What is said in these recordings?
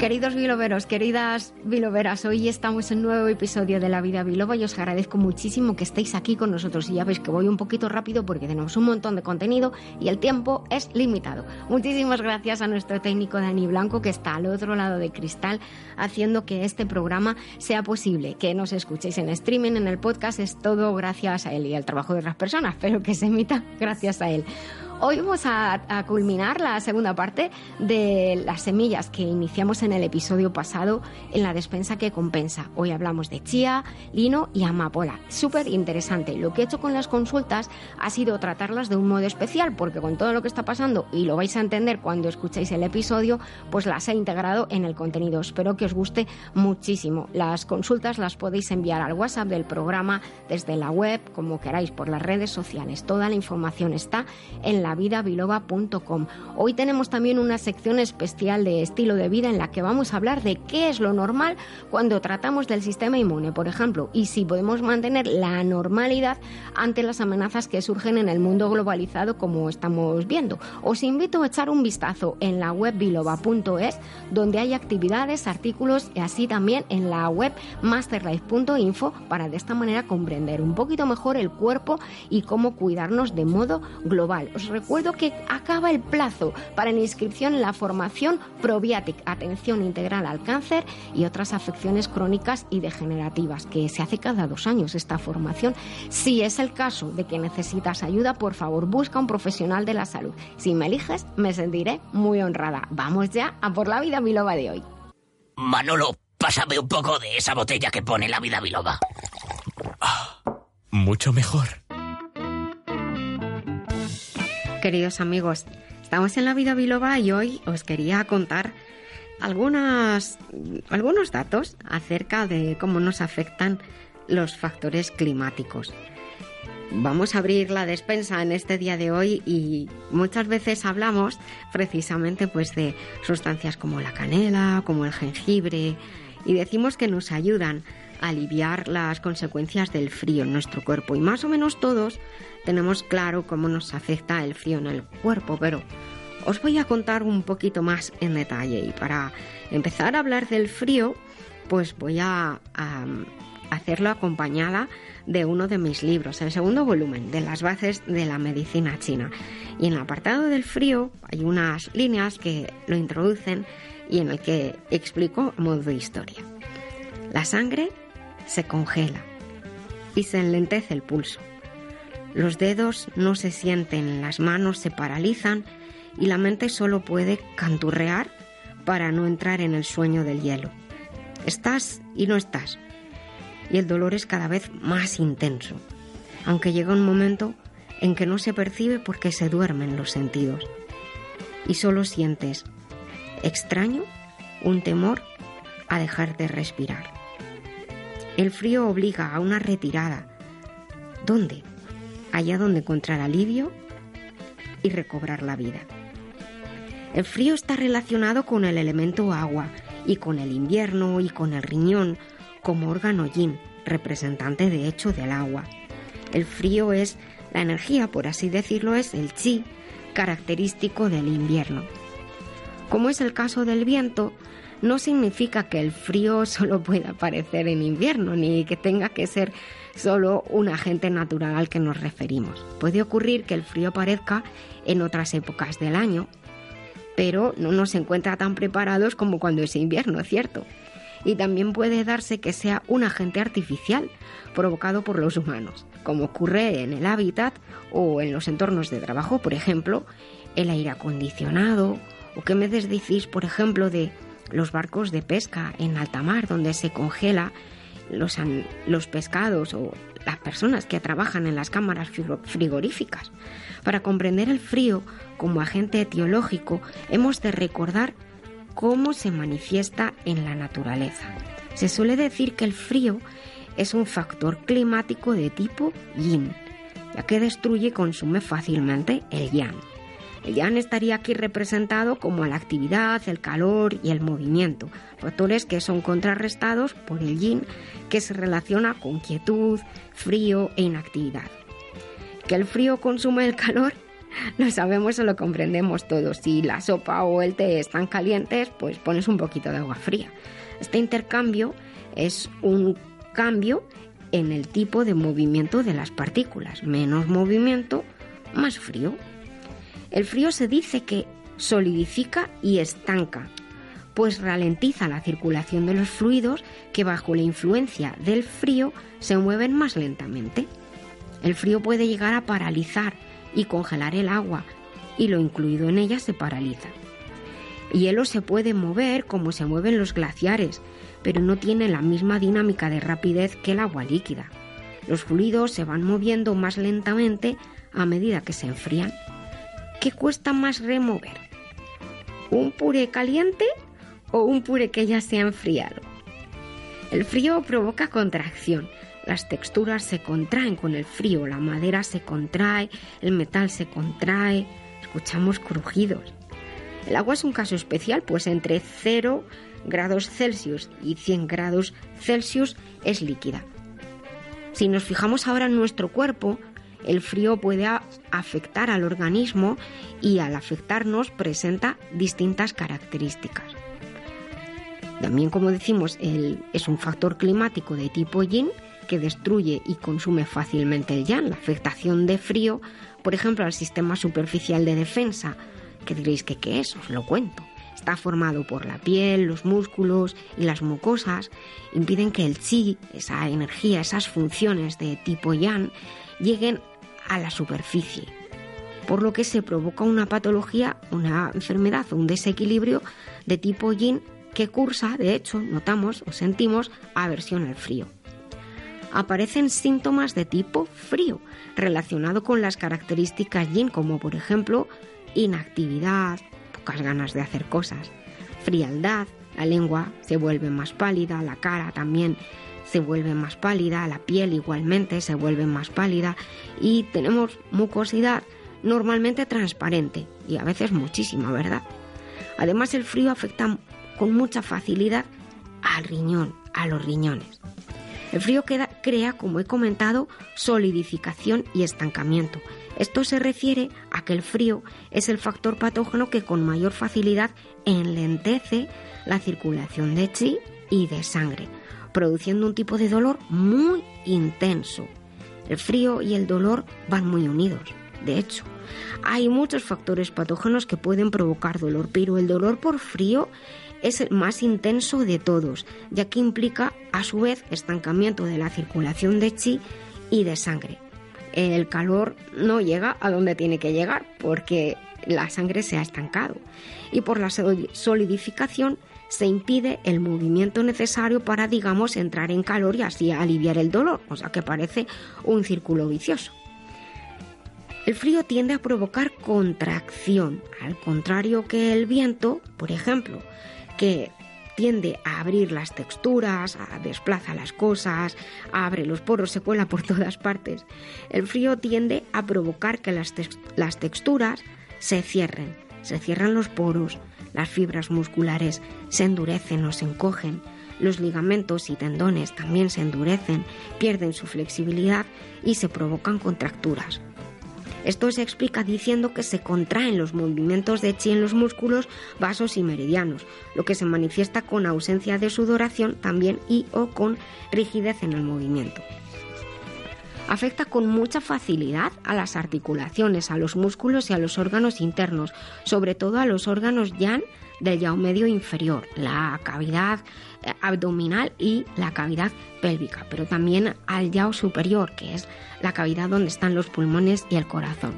Queridos biloberos, queridas biloberas, hoy estamos en un nuevo episodio de La Vida Biloba y os agradezco muchísimo que estéis aquí con nosotros. Y ya veis que voy un poquito rápido porque tenemos un montón de contenido y el tiempo es limitado. Muchísimas gracias a nuestro técnico Dani Blanco que está al otro lado de cristal haciendo que este programa sea posible. Que nos escuchéis en streaming, en el podcast, es todo gracias a él y al trabajo de otras personas, pero que se emita gracias a él. Hoy vamos a, culminar la segunda parte de las semillas que iniciamos en el episodio pasado en la despensa que compensa. Hoy hablamos de chía, lino y amapola. Súper interesante. Lo que he hecho con las consultas ha sido tratarlas de un modo especial porque con todo lo que está pasando, y lo vais a entender cuando escuchéis el episodio, pues las he integrado en el contenido. Espero que os guste muchísimo. Las consultas las podéis enviar al WhatsApp del programa desde la web, como queráis, por las redes sociales. Toda la información está en la lavidabiloba.com. Hoy tenemos también una sección especial de estilo de vida en la que vamos a hablar de qué es lo normal cuando tratamos del sistema inmune, por ejemplo, y si podemos mantener la normalidad ante las amenazas que surgen en el mundo globalizado como estamos viendo. Os invito a echar un vistazo en la web biloba.es donde hay actividades, artículos y así también en la web masterlife.info para de esta manera comprender un poquito mejor el cuerpo y cómo cuidarnos de modo global. Os recuerdo que acaba el plazo para la inscripción en la formación Probiatic, atención integral al cáncer y otras afecciones crónicas y degenerativas, que se hace cada dos años esta formación. Si es el caso de que necesitas ayuda, por favor busca un profesional de la salud. Si me eliges, me sentiré muy honrada. Vamos ya a por la vida biloba de hoy. Manolo, pásame un poco de esa botella que pone la vida biloba. Ah, mucho mejor. Queridos amigos, estamos en la vida biloba y hoy os quería contar algunas, algunos datos acerca de cómo nos afectan los factores climáticos. Vamos a abrir la despensa en este día de hoy y muchas veces hablamos precisamente pues de sustancias como la canela, como el jengibre y decimos que nos ayudan aliviar las consecuencias del frío en nuestro cuerpo y más o menos todos tenemos claro cómo nos afecta el frío en el cuerpo, pero os voy a contar un poquito más en detalle y para empezar a hablar del frío, pues voy a, hacerlo acompañada de uno de mis libros, el segundo volumen de las bases de la medicina china. Y en el apartado del frío hay unas líneas que lo introducen y en el que explico modo de historia. La sangre se congela y se enlentece el pulso. Los dedos no se sienten, las manos se paralizan y la mente solo puede canturrear para no entrar en el sueño del hielo. Estás y no estás. Y el dolor es cada vez más intenso, aunque llega un momento en que no se percibe porque se duermen los sentidos. Y solo sientes extraño, un temor a dejar de respirar. El frío obliga a una retirada. ¿Dónde? allá donde encontrar alivio y recobrar la vida. El frío está relacionado con el elemento agua y con el invierno y con el riñón como órgano yin, representante de hecho del agua. El frío es la energía, por así decirlo, es el chi, característico del invierno. Como es el caso del viento, no significa que el frío solo pueda aparecer en invierno, ni que tenga que ser solo un agente natural al que nos referimos. Puede ocurrir que el frío aparezca en otras épocas del año, pero no nos encuentra tan preparados como cuando es invierno, ¿cierto? Y también puede darse que sea un agente artificial provocado por los humanos, como ocurre en el hábitat o en los entornos de trabajo, por ejemplo, el aire acondicionado, o qué me decís, por ejemplo, de los barcos de pesca en alta mar, donde se congela los, los pescados o las personas que trabajan en las cámaras frigoríficas. Para comprender el frío como agente etiológico, hemos de recordar cómo se manifiesta en la naturaleza. Se suele decir que el frío es un factor climático de tipo yin, ya que destruye y consume fácilmente el yang. El yang estaría aquí representado como la actividad, el calor y el movimiento, factores que son contrarrestados por el yin, que se relaciona con quietud, frío e inactividad. Que el frío consume el calor lo sabemos o lo comprendemos todos. Si la sopa o el té están calientes, pues pones un poquito de agua fría. Este intercambio es un cambio en el tipo de movimiento de las partículas. Menos movimiento, más frío. El frío se dice que solidifica y estanca, pues ralentiza la circulación de los fluidos que bajo la influencia del frío se mueven más lentamente. El frío puede llegar a paralizar y congelar el agua, y lo incluido en ella se paraliza. El hielo se puede mover como se mueven los glaciares, pero no tiene la misma dinámica de rapidez que el agua líquida. Los fluidos se van moviendo más lentamente a medida que se enfrían. ¿Qué cuesta más remover? ¿Un puré caliente o un puré que ya se ha enfriado? El frío provoca contracción. Las texturas se contraen con el frío, la madera se contrae, el metal se contrae, escuchamos crujidos. El agua es un caso especial, pues entre 0 grados Celsius y 100 grados Celsius es líquida. Si nos fijamos ahora en nuestro cuerpo, el frío puede afectar al organismo y al afectarnos presenta distintas características. También, como decimos, es un factor climático de tipo yin que destruye y consume fácilmente el yang. La afectación de frío, por ejemplo, al sistema superficial de defensa, que diréis que qué es, os lo cuento. Está formado por la piel, los músculos y las mucosas. Impiden que el chi, esa energía, esas funciones de tipo yang, lleguen a la superficie. Por lo que se provoca una patología, una enfermedad o un desequilibrio de tipo yin que cursa, de hecho, notamos o sentimos aversión al frío. Aparecen síntomas de tipo frío, relacionado con las características yin, como por ejemplo inactividad, pocas ganas de hacer cosas, frialdad, la lengua se vuelve más pálida, la cara también se vuelve más pálida, la piel igualmente se vuelve más pálida y tenemos mucosidad normalmente transparente y a veces muchísima, ¿verdad? Además el frío afecta con mucha facilidad al riñón, a los riñones. El frío crea, como he comentado, solidificación y estancamiento esto se refiere a que el frío es el factor patógeno que con mayor facilidad enlentece la circulación de chi y de sangre, produciendo un tipo de dolor muy intenso. El frío y el dolor van muy unidos. De hecho, hay muchos factores patógenos que pueden provocar dolor, pero el dolor por frío es el más intenso de todos, ya que implica a su vez estancamiento de la circulación de chi y de sangre el calor no llega a donde tiene que llegar porque la sangre se ha estancado y por la solidificación se impide el movimiento necesario para, digamos, entrar en calor y así aliviar el dolor, o sea que parece un círculo vicioso. El frío tiende a provocar contracción, al contrario que el viento, por ejemplo, que tiende a abrir las texturas, a desplaza las cosas, abre los poros, se cuela por todas partes. El frío tiende a provocar que las, las texturas se cierren, se cierran los poros, las fibras musculares se endurecen o se encogen, los ligamentos y tendones también se endurecen, pierden su flexibilidad y se provocan contracturas. Esto se explica diciendo que se contraen los movimientos de chi en los músculos, vasos y meridianos, lo que se manifiesta con ausencia de sudoración también y o con rigidez en el movimiento. Afecta con mucha facilidad a las articulaciones, a los músculos y a los órganos internos, sobre todo a los órganos yang del yao medio inferior, la cavidad eh, abdominal y la cavidad pélvica, pero también al yao superior, que es la cavidad donde están los pulmones y el corazón.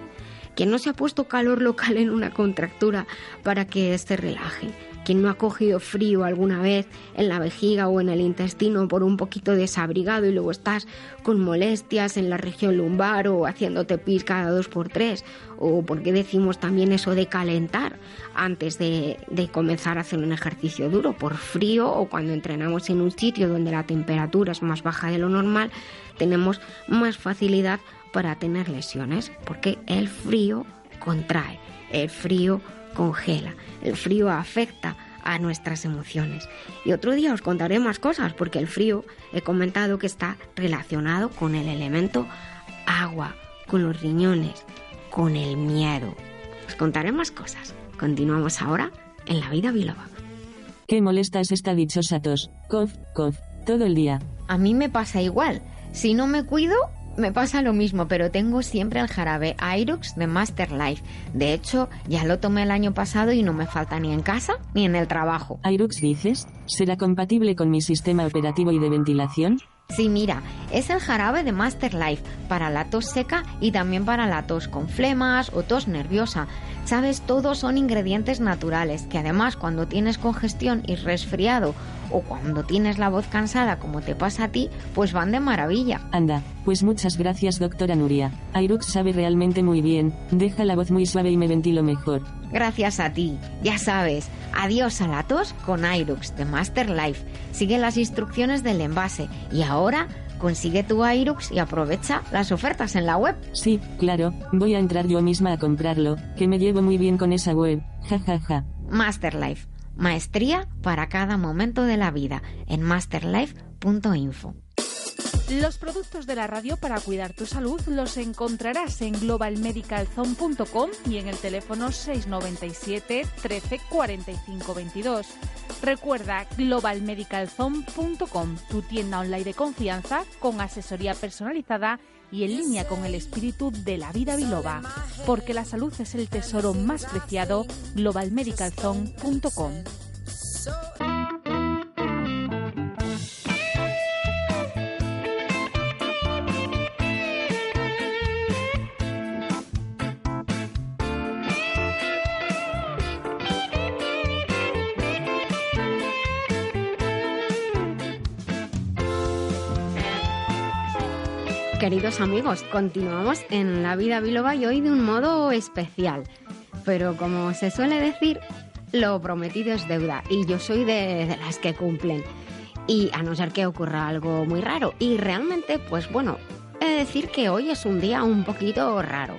Que no se ha puesto calor local en una contractura para que se relaje. ¿Quién no ha cogido frío alguna vez en la vejiga o en el intestino por un poquito desabrigado y luego estás con molestias en la región lumbar o haciéndote pis cada dos por tres? ¿O por qué decimos también eso de calentar antes de, de comenzar a hacer un ejercicio duro? Por frío o cuando entrenamos en un sitio donde la temperatura es más baja de lo normal, tenemos más facilidad para tener lesiones porque el frío contrae, el frío congela, el frío afecta a nuestras emociones. Y otro día os contaré más cosas porque el frío he comentado que está relacionado con el elemento agua, con los riñones, con el miedo. Os contaré más cosas. Continuamos ahora en la vida biloba. Qué molesta es esta dichosa tos. Cof, cof, todo el día. A mí me pasa igual. Si no me cuido, me pasa lo mismo, pero tengo siempre el jarabe Irux de Master Life. De hecho, ya lo tomé el año pasado y no me falta ni en casa ni en el trabajo. Irux dices, ¿será compatible con mi sistema operativo y de ventilación? Sí, mira, es el jarabe de Master Life para la tos seca y también para la tos con flemas o tos nerviosa. Sabes, todos son ingredientes naturales que además cuando tienes congestión y resfriado o cuando tienes la voz cansada como te pasa a ti, pues van de maravilla. Anda, pues muchas gracias doctora Nuria. Irux sabe realmente muy bien, deja la voz muy suave y me ventilo mejor. Gracias a ti. Ya sabes, adiós a la tos con Irux de Master Life. Sigue las instrucciones del envase y ahora consigue tu Irux y aprovecha las ofertas en la web. Sí, claro, voy a entrar yo misma a comprarlo, que me llevo muy bien con esa web. Ja ja ja. Master Life. Maestría para cada momento de la vida en masterlife.info. Los productos de la radio para cuidar tu salud los encontrarás en globalmedicalzone.com y en el teléfono 697 13 45 22. Recuerda globalmedicalzone.com, tu tienda online de confianza con asesoría personalizada y en línea con el espíritu de la vida biloba, porque la salud es el tesoro más preciado, globalmedicalzone.com. Queridos amigos, continuamos en la vida biloba y hoy de un modo especial. Pero como se suele decir, lo prometido es deuda y yo soy de, las que cumplen. Y a no ser que ocurra algo muy raro. Y realmente, pues bueno, he de decir que hoy es un día un poquito raro.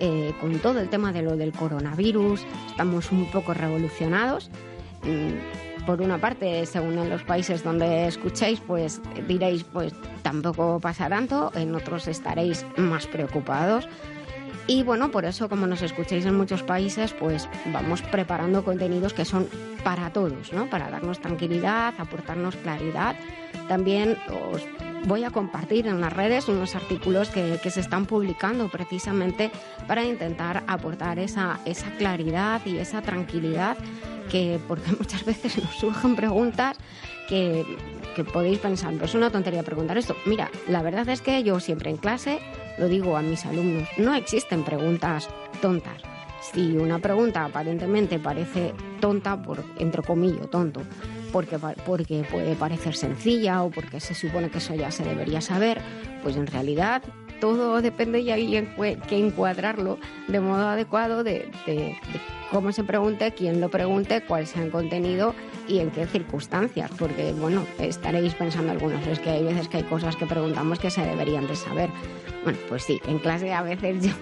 Eh, con todo el tema de lo del coronavirus, estamos un poco revolucionados. Mm, por una parte, según en los países donde escuchéis, pues diréis, pues tampoco pasa tanto, en otros estaréis más preocupados. Y bueno, por eso como nos escucháis en muchos países, pues vamos preparando contenidos que son para todos, ¿no? Para darnos tranquilidad, aportarnos claridad. También os voy a compartir en las redes unos artículos que, se están publicando precisamente para intentar aportar esa, esa claridad y esa tranquilidad que porque muchas veces nos surgen preguntas que, que podéis pensar, es una tontería preguntar esto. Mira, la verdad es que yo siempre en clase lo digo a mis alumnos, no existen preguntas tontas. Si una pregunta aparentemente parece tonta, por entre comillas, tonto, porque, porque puede parecer sencilla o porque se supone que eso ya se debería saber, pues en realidad todo depende y hay que encuadrarlo de modo adecuado de, de, de, cómo se pregunte, quién lo pregunte, cuál sea el contenido y en qué circunstancias, porque bueno, estaréis pensando algunos, es que hay veces que hay cosas que preguntamos que se deberían de saber. Bueno, pues sí, en clase a veces yo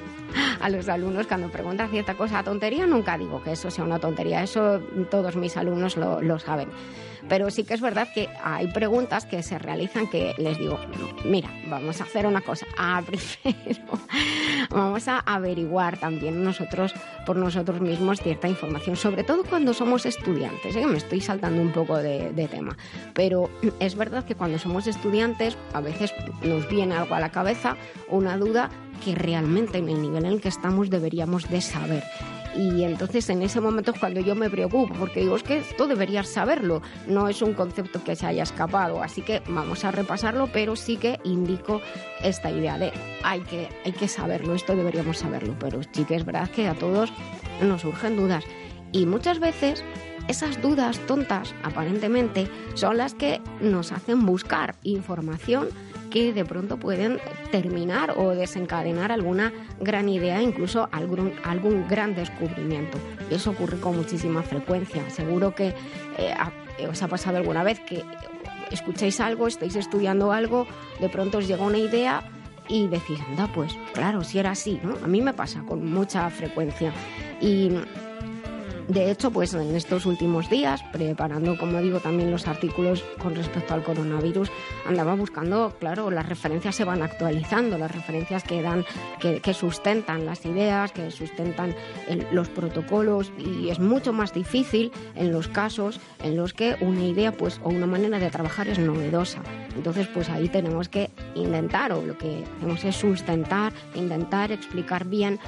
a los alumnos cuando preguntan cierta cosa tontería, nunca digo que eso sea una tontería, eso todos mis alumnos lo, saben. Pero sí que es verdad que hay preguntas que se realizan que les digo, mira, vamos a hacer una cosa. Ah, primero, vamos a averiguar también nosotros por nosotros mismos cierta información, sobre todo cuando somos estudiantes. ¿eh? Me estoy saltando un poco de tema, pero es verdad que cuando somos estudiantes a veces nos viene algo a la cabeza, una duda que realmente en el nivel en el que estamos deberíamos de saber. Y entonces en ese momento es cuando yo me preocupo, porque digo, es que esto deberías saberlo, no es un concepto que se haya escapado, así que vamos a repasarlo, pero sí que indico esta idea de hay que, hay que saberlo, esto deberíamos saberlo, pero sí que es verdad que a todos nos surgen dudas. Y muchas veces esas dudas tontas, aparentemente, son las que nos hacen buscar información que de pronto pueden terminar o desencadenar alguna gran idea, incluso algún, algún gran descubrimiento. Y eso ocurre con muchísima frecuencia. Seguro que eh, os ha pasado alguna vez que escucháis algo, estáis estudiando algo, de pronto os llega una idea y decís, anda, pues claro, si era así, ¿no? A mí me pasa con mucha frecuencia. Y de hecho, pues en estos últimos días, preparando, como digo, también los artículos con respecto al coronavirus, andaba buscando, claro, las referencias se van actualizando, las referencias que dan, que, sustentan las ideas, que sustentan los protocolos, y es mucho más difícil en los casos en los que una idea, pues, o una manera de trabajar es novedosa. Entonces, pues ahí tenemos que intentar, o lo que hacemos es sustentar, intentar explicar bien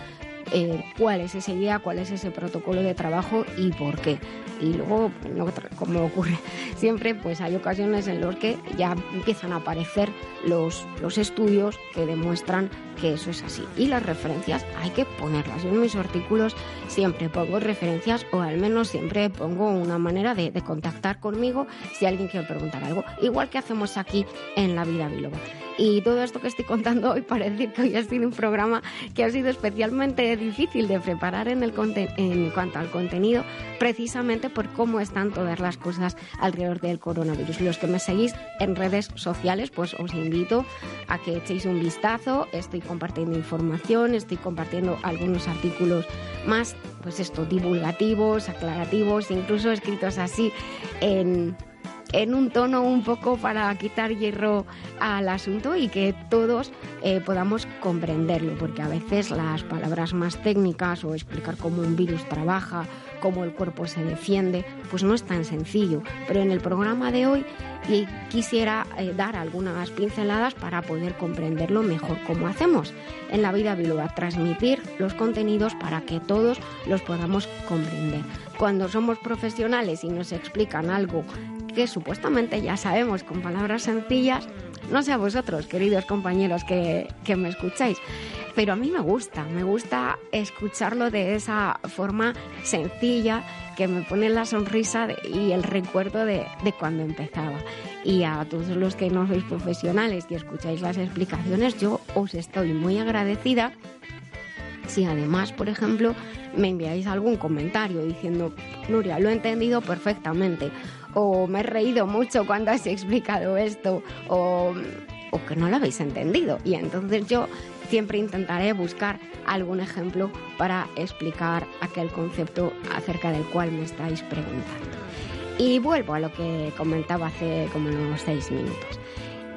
eh, cuál es esa idea, cuál es ese protocolo de trabajo y por qué. Y luego, como ocurre siempre, pues hay ocasiones en las que ya empiezan a aparecer los, los estudios que demuestran que eso es así. Y las referencias hay que ponerlas. Yo en mis artículos siempre pongo referencias o al menos siempre pongo una manera de, de contactar conmigo si alguien quiere preguntar algo. Igual que hacemos aquí en La Vida Biloba. Y todo esto que estoy contando hoy parece que hoy ha sido un programa que ha sido especialmente difícil de preparar en, el en cuanto al contenido, precisamente por cómo están todas las cosas alrededor del coronavirus. Los que me seguís en redes sociales, pues os invito a que echéis un vistazo. Estoy compartiendo información, estoy compartiendo algunos artículos más, pues esto, divulgativos, aclarativos, incluso escritos así en en un tono un poco para quitar hierro al asunto y que todos eh, podamos comprenderlo, porque a veces las palabras más técnicas o explicar cómo un virus trabaja, cómo el cuerpo se defiende, pues no es tan sencillo. Pero en el programa de hoy quisiera eh, dar algunas pinceladas para poder comprenderlo mejor, como hacemos en la vida biloba, transmitir los contenidos para que todos los podamos comprender. Cuando somos profesionales y nos explican algo que supuestamente ya sabemos con palabras sencillas, no sé a vosotros, queridos compañeros que, que me escucháis, pero a mí me gusta, me gusta escucharlo de esa forma sencilla que me pone la sonrisa y el recuerdo de, de, cuando empezaba. Y a todos los que no sois profesionales y escucháis las explicaciones, yo os estoy muy agradecida si además, por ejemplo, me enviáis algún comentario diciendo, Nuria, lo he entendido perfectamente, o me he reído mucho cuando has explicado esto, o, o que no lo habéis entendido. Y entonces yo siempre intentaré buscar algún ejemplo para explicar aquel concepto acerca del cual me estáis preguntando. Y vuelvo a lo que comentaba hace como unos seis minutos.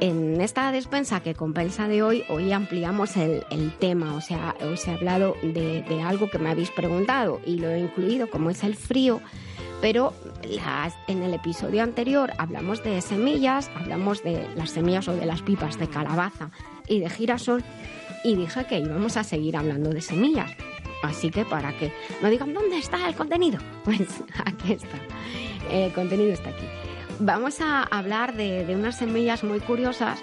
En esta despensa que compensa de hoy, hoy ampliamos el, tema, o sea, os he hablado de, de, algo que me habéis preguntado y lo he incluido como es el frío, pero en el episodio anterior hablamos de semillas, hablamos de las semillas o de las pipas de calabaza y de girasol y dije que íbamos a seguir hablando de semillas. Así que para que no digan dónde está el contenido, pues aquí está. El contenido está aquí vamos a hablar de, unas semillas muy curiosas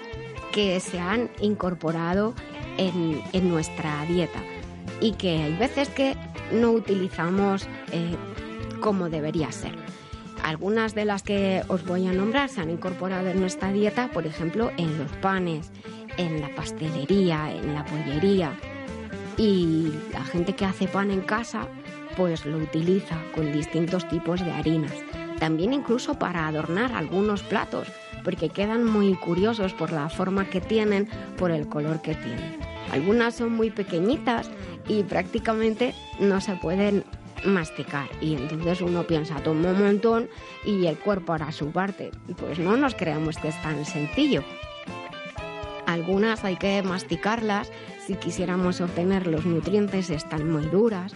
que se han incorporado en, nuestra dieta y que hay veces que no utilizamos eh, como debería ser. Algunas de las que os voy a nombrar se han incorporado en nuestra dieta, por ejemplo, en los panes, en la pastelería, en la pollería. Y la gente que hace pan en casa, pues lo utiliza con distintos tipos de harinas también incluso para adornar algunos platos, porque quedan muy curiosos por la forma que tienen, por el color que tienen. Algunas son muy pequeñitas y prácticamente no se pueden masticar y entonces uno piensa toma un montón y el cuerpo hará su parte. Pues no nos creamos que es tan sencillo. Algunas hay que masticarlas si quisiéramos obtener los nutrientes, están muy duras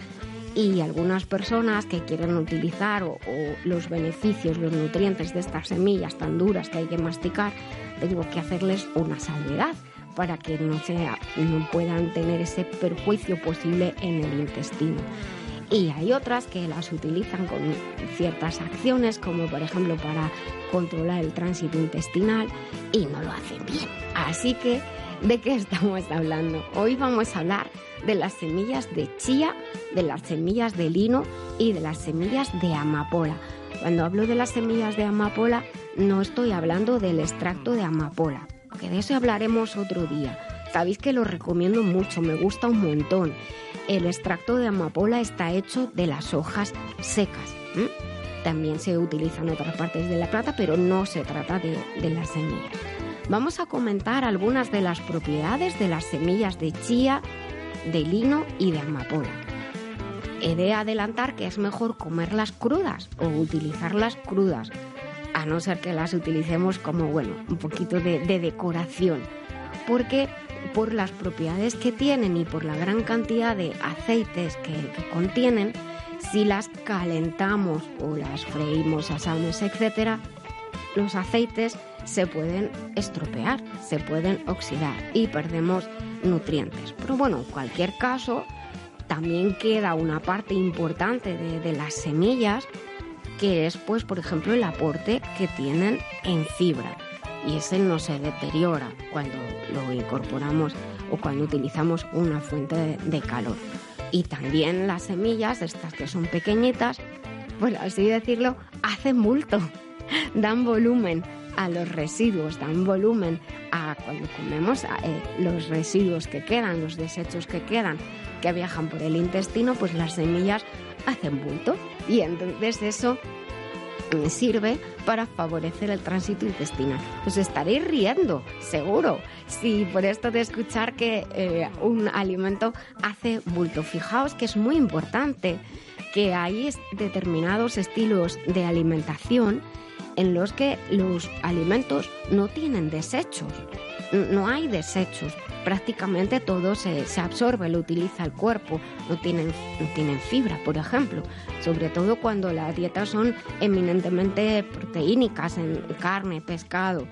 y algunas personas que quieren utilizar o, los beneficios, los nutrientes de estas semillas tan duras que hay que masticar, tengo que hacerles una salvedad para que no, sea, no puedan tener ese perjuicio posible en el intestino. Y hay otras que las utilizan con ciertas acciones, como por ejemplo para controlar el tránsito intestinal, y no lo hacen bien. Así que, ¿de qué estamos hablando? Hoy vamos a hablar de las semillas de chía, de las semillas de lino y de las semillas de amapola. Cuando hablo de las semillas de amapola, no estoy hablando del extracto de amapola, que de eso hablaremos otro día. Sabéis que lo recomiendo mucho, me gusta un montón. El extracto de amapola está hecho de las hojas secas. También se utiliza en otras partes de la plata, pero no se trata de, de las semillas. Vamos a comentar algunas de las propiedades de las semillas de chía, de lino y de amapola. He de adelantar que es mejor comerlas crudas o utilizarlas crudas, a no ser que las utilicemos como, bueno, un poquito de, decoración, porque por las propiedades que tienen y por la gran cantidad de aceites que, contienen, si las calentamos o las freímos, asamos, etc., los aceites se pueden estropear, se pueden oxidar y perdemos nutrientes. Pero bueno, en cualquier caso, también queda una parte importante de, las semillas que es pues por ejemplo el aporte que tienen en fibra y ese no se deteriora cuando lo incorporamos o cuando utilizamos una fuente de, calor. Y también las semillas, estas que son pequeñitas, por así decirlo, hacen multo, dan volumen a los residuos, dan volumen a cuando comemos eh, los residuos que quedan, los desechos que quedan, que viajan por el intestino, pues las semillas hacen bulto y entonces eso sirve para favorecer el tránsito intestinal. Os estaréis riendo, seguro, si por esto de escuchar que eh, un alimento hace bulto. Fijaos que es muy importante que hay determinados estilos de alimentación en los que los alimentos no tienen desechos. No hay desechos. Prácticamente todo se, absorbe, lo utiliza el cuerpo. No tienen, no tienen fibra, por ejemplo. Sobre todo cuando las dietas son eminentemente proteínicas en carne, pescado.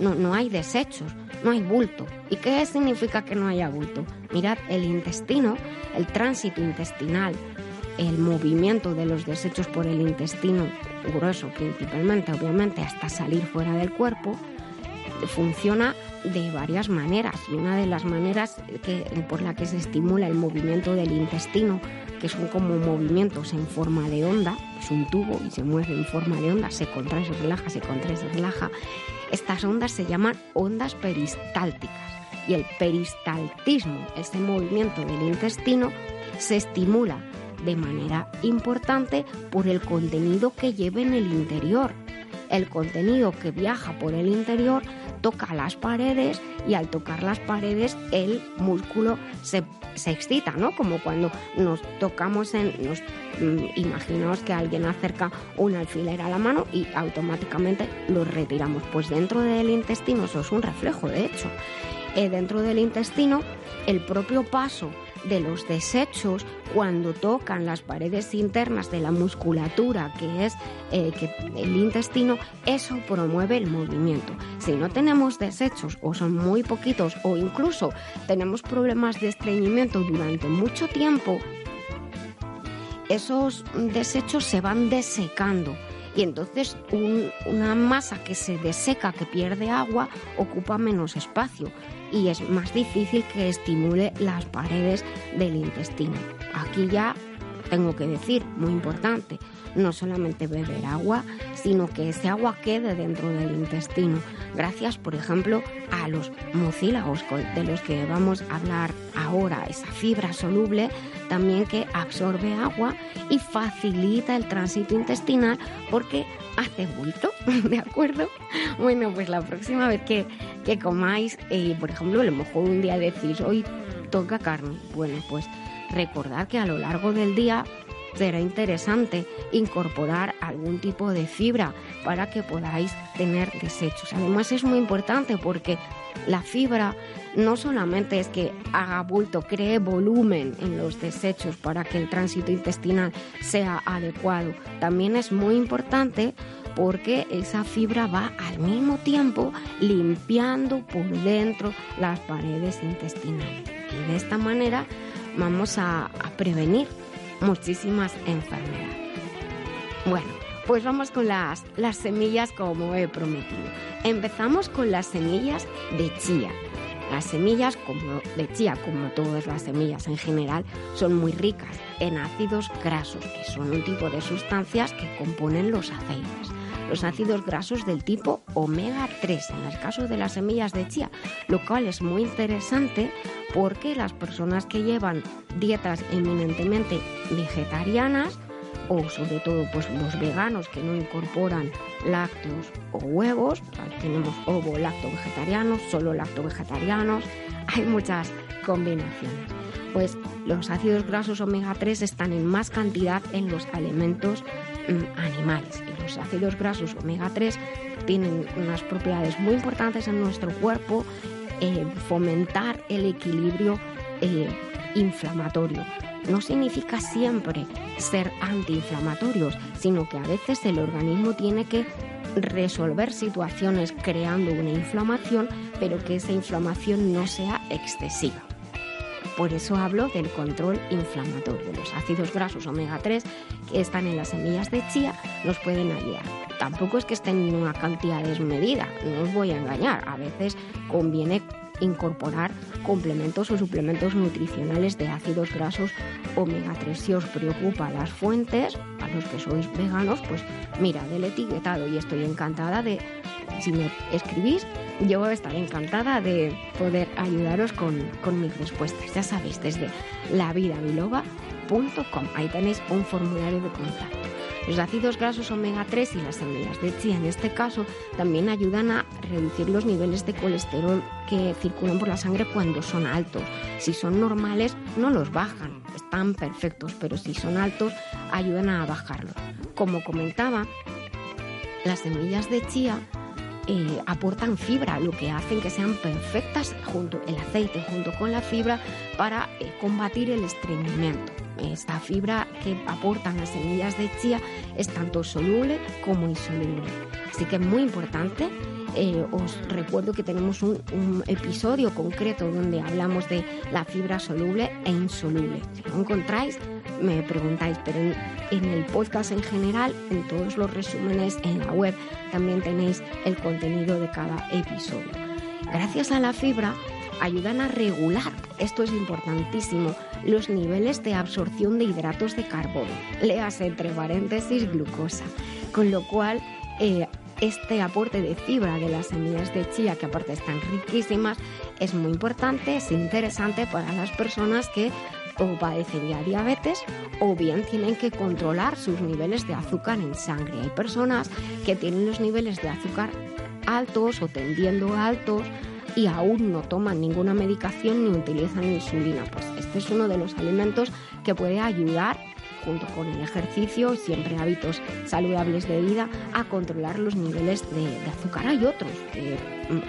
No, no hay desechos, no hay bulto. ¿Y qué significa que no haya bulto? Mirad, el intestino, el tránsito intestinal, el movimiento de los desechos por el intestino grueso principalmente, obviamente, hasta salir fuera del cuerpo, funciona de varias maneras y una de las maneras que, por la que se estimula el movimiento del intestino, que son como movimientos en forma de onda, es un tubo y se mueve en forma de onda, se contrae, se relaja, se contrae, se relaja. Estas ondas se llaman ondas peristálticas y el peristaltismo, este movimiento del intestino, se estimula de manera importante por el contenido que lleva en el interior. El contenido que viaja por el interior toca las paredes y al tocar las paredes el músculo se, excita, ¿no? Como cuando nos tocamos en... Nos, mm, imaginaos que alguien acerca un alfiler a la mano y automáticamente lo retiramos. Pues dentro del intestino, eso es un reflejo, de hecho. Eh, dentro del intestino, el propio paso de los desechos cuando tocan las paredes internas de la musculatura, que es eh, que el intestino, eso promueve el movimiento. Si no tenemos desechos o son muy poquitos o incluso tenemos problemas de estreñimiento durante mucho tiempo, esos desechos se van desecando y entonces una masa que se deseca, que pierde agua, ocupa menos espacio y es más difícil que estimule las paredes del intestino. Aquí ya tengo que decir, muy importante, no solamente beber agua, sino que ese agua quede dentro del intestino. Gracias, por ejemplo, a los mucílagos de los que vamos a hablar ahora, esa fibra soluble también que absorbe agua y facilita el tránsito intestinal porque hace bulto, ¿de acuerdo? Bueno, pues la próxima vez que, que comáis, eh, por ejemplo, a lo mejor un día decís, hoy toca carne, bueno, pues recordad que a lo largo del día será interesante incorporar algún tipo de fibra para que podáis tener desechos. Además es muy importante porque la fibra no solamente es que haga bulto, cree volumen en los desechos para que el tránsito intestinal sea adecuado, también es muy importante porque esa fibra va al mismo tiempo limpiando por dentro las paredes intestinales. Y de esta manera vamos a, prevenir muchísimas enfermedades. Bueno, pues vamos con las, las semillas como he prometido. Empezamos con las semillas de chía. Las semillas como de chía, como todas las semillas en general, son muy ricas en ácidos grasos, que son un tipo de sustancias que componen los aceites. Los ácidos grasos del tipo omega 3 en el caso de las semillas de chía, lo cual es muy interesante porque las personas que llevan dietas eminentemente vegetarianas o sobre todo pues los veganos que no incorporan lácteos o huevos, tenemos ovo lacto vegetarianos, solo lacto vegetarianos, hay muchas combinaciones. Pues los ácidos grasos omega 3 están en más cantidad en los alimentos mm, animales y los ácidos grasos omega 3 tienen unas propiedades muy importantes en nuestro cuerpo, eh, fomentar el equilibrio eh, inflamatorio no significa siempre ser antiinflamatorios, sino que a veces el organismo tiene que resolver situaciones creando una inflamación, pero que esa inflamación no sea excesiva. Por eso hablo del control inflamatorio. Los ácidos grasos omega 3 que están en las semillas de chía nos pueden ayudar. Tampoco es que estén en una cantidad desmedida, no os voy a engañar. A veces conviene incorporar complementos o suplementos nutricionales de ácidos grasos omega 3. Si os preocupa las fuentes, a los que sois veganos, pues mira, del etiquetado y estoy encantada de, si me escribís, yo estaré encantada de poder ayudaros con, con mis respuestas. Ya sabéis, desde lavidabiloba.com, ahí tenéis un formulario de contacto. Los ácidos grasos omega 3 y las semillas de chía en este caso también ayudan a reducir los niveles de colesterol que circulan por la sangre cuando son altos. Si son normales no los bajan, están perfectos, pero si son altos ayudan a bajarlos. Como comentaba, las semillas de chía eh, aportan fibra, lo que hacen que sean perfectas junto el aceite junto con la fibra para eh, combatir el estreñimiento. Esta fibra que aportan las semillas de chía es tanto soluble como insoluble. Así que es muy importante. Eh, os recuerdo que tenemos un, episodio concreto donde hablamos de la fibra soluble e insoluble. Si lo encontráis, me preguntáis, pero en, el podcast en general, en todos los resúmenes en la web, también tenéis el contenido de cada episodio. Gracias a la fibra ayudan a regular, esto es importantísimo, los niveles de absorción de hidratos de carbono, leas entre paréntesis glucosa, con lo cual eh, este aporte de fibra de las semillas de chía, que aparte están riquísimas, es muy importante, es interesante para las personas que o padecen ya diabetes o bien tienen que controlar sus niveles de azúcar en sangre. Hay personas que tienen los niveles de azúcar altos o tendiendo altos y aún no toman ninguna medicación ni utilizan insulina. Pues este es uno de los alimentos que puede ayudar junto con el ejercicio y siempre hábitos saludables de vida a controlar los niveles de, azúcar. Hay otros que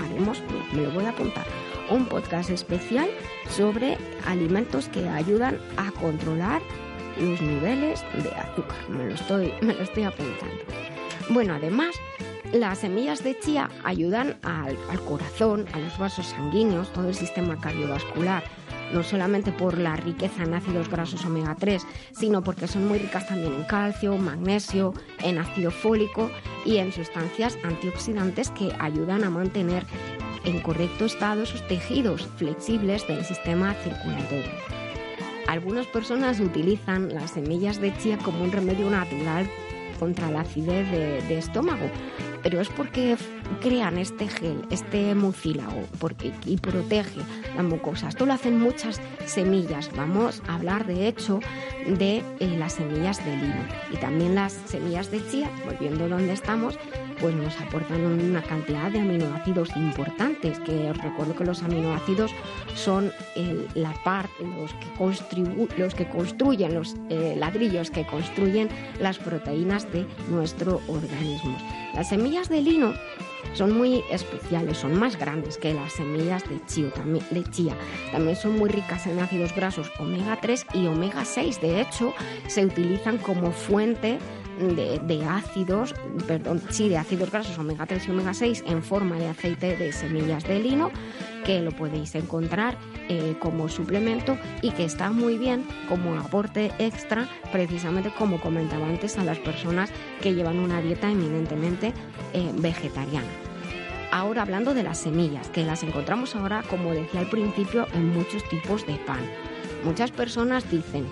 haremos, me lo voy a apuntar, un podcast especial sobre alimentos que ayudan a controlar los niveles de azúcar. Me lo estoy, me lo estoy apuntando. Bueno, además, las semillas de chía ayudan al, corazón, a los vasos sanguíneos, todo el sistema cardiovascular, no solamente por la riqueza en ácidos grasos omega 3, sino porque son muy ricas también en calcio, magnesio, en ácido fólico y en sustancias antioxidantes que ayudan a mantener en correcto estado esos tejidos flexibles del sistema circulatorio. Algunas personas utilizan las semillas de chía como un remedio natural contra la acidez de, estómago, pero es porque crean este gel, este mucílago, porque, y protege la mucosa. Esto lo hacen muchas semillas. Vamos a hablar, de hecho, de eh, las semillas de lino y también las semillas de chía, volviendo donde estamos, pues nos aportan una cantidad de aminoácidos importantes, que os recuerdo que los aminoácidos son la parte, los que, los que construyen, los eh, ladrillos que construyen las proteínas de nuestro organismo. Las semillas de lino son muy especiales, son más grandes que las semillas de, chía. También son muy ricas en ácidos grasos omega 3 y omega 6. De hecho, se utilizan como fuente de, ácidos, perdón, sí, de ácidos grasos omega 3 y omega 6 en forma de aceite de semillas de lino, que lo podéis encontrar eh, como suplemento y que está muy bien como aporte extra, precisamente como comentaba antes, a las personas que llevan una dieta eminentemente eh, vegetariana. ahora hablando de las semillas, que las encontramos ahora, como decía al principio, en muchos tipos de pan. Muchas personas dicen,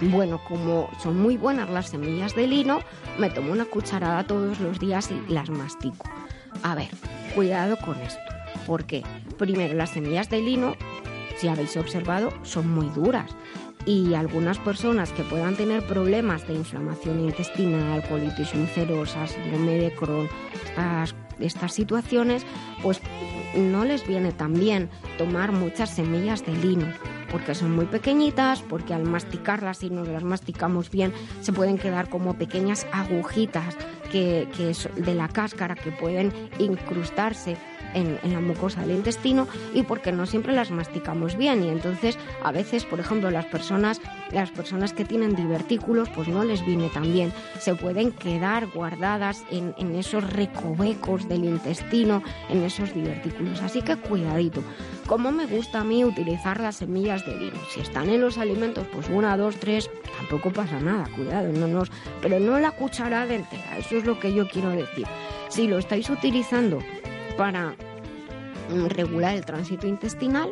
bueno, como son muy buenas las semillas de lino, me tomo una cucharada todos los días y las mastico. A ver, cuidado con esto. ¿Por qué? Primero, las semillas de lino, si habéis observado, son muy duras. Y algunas personas que puedan tener problemas de inflamación intestinal, colitis ulcerosa, síndrome de Crohn, estas, estas situaciones, pues no les viene tan bien tomar muchas semillas de lino porque son muy pequeñitas, porque al masticarlas, si no las masticamos bien, se pueden quedar como pequeñas agujitas que, que de la cáscara que pueden incrustarse en, la mucosa del intestino y porque no siempre las masticamos bien. Y entonces a veces, por ejemplo, las personas, las personas que tienen divertículos pues no les viene tan bien, se pueden quedar guardadas en, esos recovecos del intestino, en esos divertículos, así que cuidadito. Como me gusta a mí utilizar las semillas de lino, si están en los alimentos, pues una, dos, tres, tampoco pasa nada, cuidado, no nos, pero no la cucharada entera, eso es lo que yo quiero decir. Si lo estáis utilizando para mm, regular el tránsito intestinal,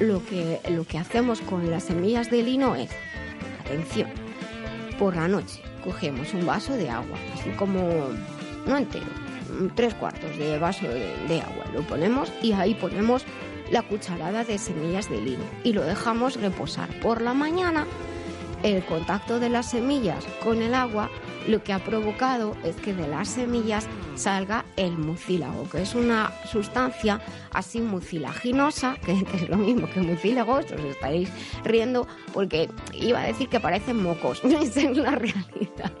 lo que, lo que hacemos con las semillas de lino es, atención, por la noche cogemos un vaso de agua, así como, no entero, tres cuartos de vaso de, agua, lo ponemos y ahí ponemos la cucharada de semillas de lino y lo dejamos reposar por la mañana. El contacto de las semillas con el agua lo que ha provocado es que de las semillas salga el mucílago, que es una sustancia así mucilaginosa, que, es lo mismo que mucílagos, os estaréis riendo porque iba a decir que parecen mocos, esa es la realidad.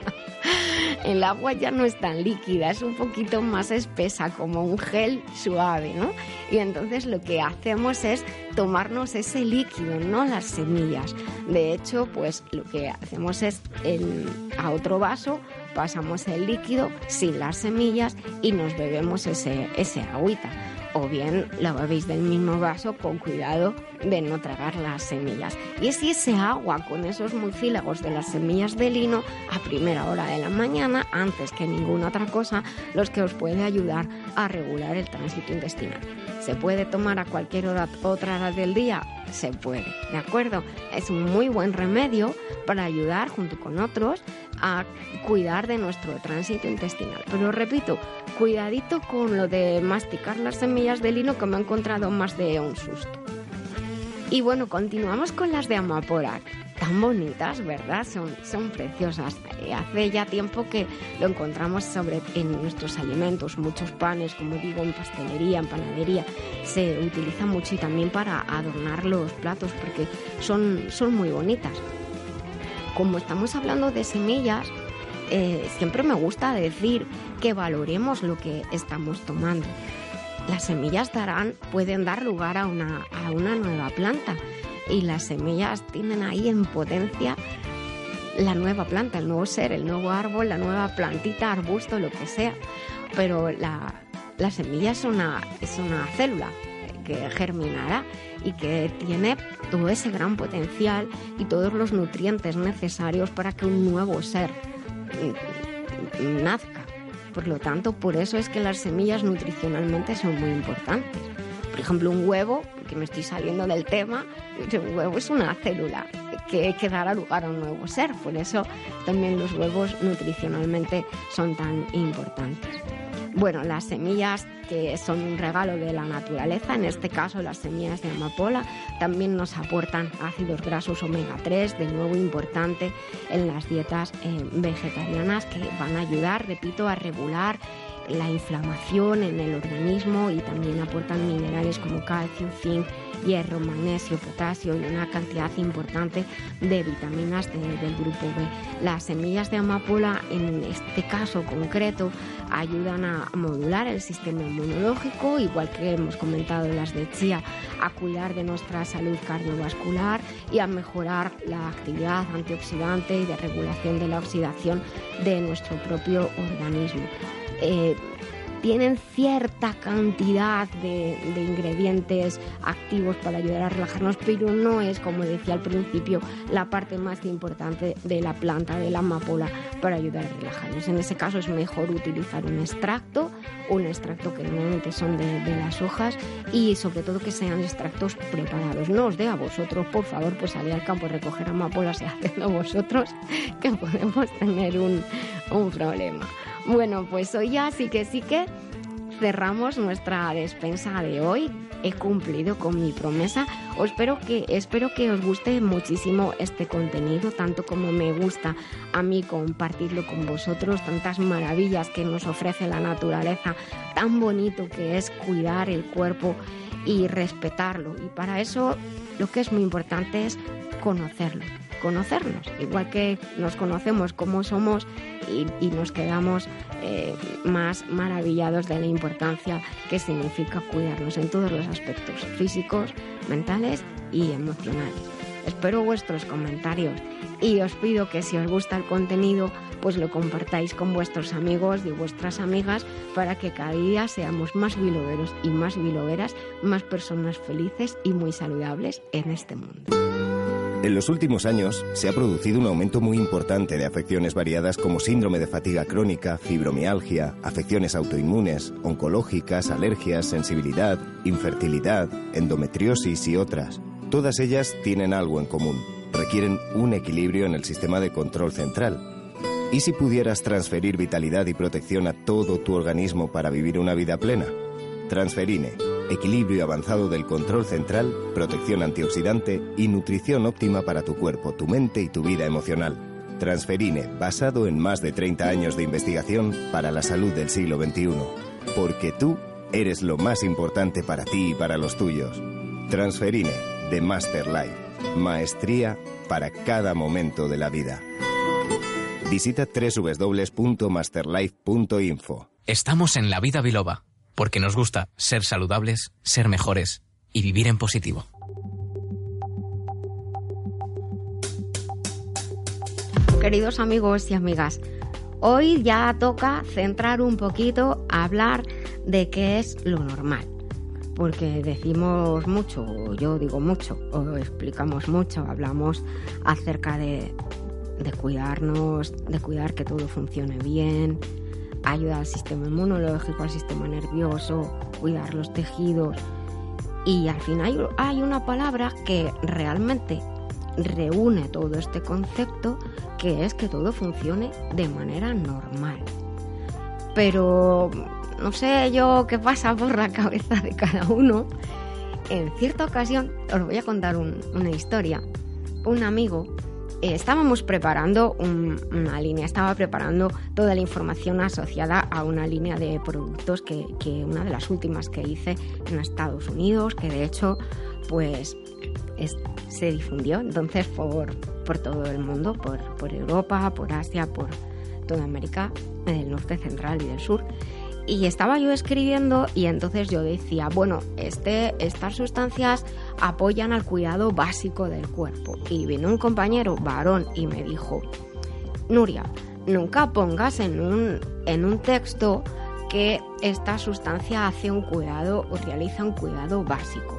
El agua ya no es tan líquida, es un poquito más espesa, como un gel suave, ¿no? Y entonces lo que hacemos es tomarnos ese líquido, no las semillas. De hecho, pues lo que hacemos es a otro vaso pasamos el líquido sin las semillas y nos bebemos ese, ese agüita o bien la bebéis del mismo vaso con cuidado de no tragar las semillas. Y es ese agua con esos mucílagos de las semillas de lino a primera hora de la mañana, antes que ninguna otra cosa, los que os puede ayudar a regular el tránsito intestinal. ¿Se puede tomar a cualquier hora, otra hora del día? Se puede, ¿de acuerdo? Es un muy buen remedio para ayudar junto con otros a cuidar de nuestro tránsito intestinal. Pero repito, cuidadito con lo de masticar las semillas de lino que me ha encontrado más de un susto. Y bueno, continuamos con las de amapola. Tan bonitas, ¿verdad? Son, son preciosas. Eh, hace ya tiempo que lo encontramos sobre, en nuestros alimentos, muchos panes, como digo, en pastelería, en panadería. Se utiliza mucho y también para adornar los platos porque son, son muy bonitas. Como estamos hablando de semillas, eh, siempre me gusta decir que valoremos lo que estamos tomando. Las semillas darán, pueden dar lugar a una, a una nueva planta y las semillas tienen ahí en potencia la nueva planta, el nuevo ser, el nuevo árbol, la nueva plantita, arbusto, lo que sea. Pero la, la semilla es una, es una célula que germinará y que tiene todo ese gran potencial y todos los nutrientes necesarios para que un nuevo ser nazca. Por lo tanto, por eso es que las semillas nutricionalmente son muy importantes. Por ejemplo, un huevo, que me estoy saliendo del tema, un huevo es una célula que, que dará lugar a un nuevo ser. Por eso también los huevos nutricionalmente son tan importantes. Bueno, las semillas que son un regalo de la naturaleza, en este caso las semillas de amapola, también nos aportan ácidos grasos omega 3, de nuevo importante en las dietas eh, vegetarianas que van a ayudar, repito, a regular la inflamación en el organismo y también aportan minerales como calcio, zinc, hierro, magnesio, potasio y una cantidad importante de vitaminas del grupo B. Las semillas de amapola en este caso concreto ayudan a modular el sistema inmunológico, igual que hemos comentado las de chía, a cuidar de nuestra salud cardiovascular y a mejorar la actividad antioxidante y de regulación de la oxidación de nuestro propio organismo. Eh, tienen cierta cantidad de, ingredientes activos para ayudar a relajarnos, pero no es, como decía al principio, la parte más importante de la planta de la amapola para ayudar a relajarnos. En ese caso es mejor utilizar un extracto, un extracto que normalmente son de, de las hojas y sobre todo que sean extractos preparados. No os dé a vosotros, por favor, pues salir al campo a recoger amapolas y hacerlo vosotros, que podemos tener un, un problema. Bueno, pues hoy ya sí que sí que cerramos nuestra despensa de hoy. He cumplido con mi promesa. Espero que espero que os guste muchísimo este contenido, tanto como me gusta a mí compartirlo con vosotros, tantas maravillas que nos ofrece la naturaleza, tan bonito que es cuidar el cuerpo y respetarlo. Y para eso lo que es muy importante es conocerlo conocernos, igual que nos conocemos como somos y, nos quedamos eh, más maravillados de la importancia que significa cuidarnos en todos los aspectos físicos, mentales y emocionales. Espero vuestros comentarios y os pido que si os gusta el contenido, pues lo compartáis con vuestros amigos y vuestras amigas para que cada día seamos más biloberos y más biloberas, más personas felices y muy saludables en este mundo. En los últimos años se ha producido un aumento muy importante de afecciones variadas como síndrome de fatiga crónica, fibromialgia, afecciones autoinmunes, oncológicas, alergias, sensibilidad, infertilidad, endometriosis y otras. Todas ellas tienen algo en común. Requieren un equilibrio en el sistema de control central. ¿Y si pudieras transferir vitalidad y protección a todo tu organismo para vivir una vida plena? Transferine equilibrio avanzado del control central, protección antioxidante y nutrición óptima para tu cuerpo, tu mente y tu vida emocional. Transferine, basado en más de 30 años de investigación para la salud del siglo XXI. Porque tú eres lo más importante para ti y para los tuyos. Transferine, de Master Life. Maestría para cada momento de la vida. Visita www.masterlife.info. Estamos en la vida biloba porque nos gusta ser saludables, ser mejores y vivir en positivo. Queridos amigos y amigas, hoy ya toca centrar un poquito a hablar de qué es lo normal. Porque decimos mucho, yo digo mucho, o explicamos mucho, hablamos acerca de, de cuidarnos, de cuidar que todo funcione bien, ayudar al sistema inmunológico, al sistema nervioso, cuidar los tejidos. Y al final hay una palabra que realmente reúne todo este concepto, que es que todo funcione de manera normal. Pero no sé yo qué pasa por la cabeza de cada uno. En cierta ocasión, os voy a contar una historia. Un amigo eh, estábamos preparando una línea, estaba preparando toda la información asociada a una línea de productos que, una de las últimas que hice en Estados Unidos, que de hecho pues se difundió entonces por, por todo el mundo, por, por Europa, por Asia, por toda América del norte central y del sur. Y estaba yo escribiendo y entonces yo decía, bueno, este, estas sustancias apoyan al cuidado básico del cuerpo. Y vino un compañero varón y me dijo, Nuria, nunca pongas en un, en un texto que esta sustancia hace un cuidado o realiza un cuidado básico.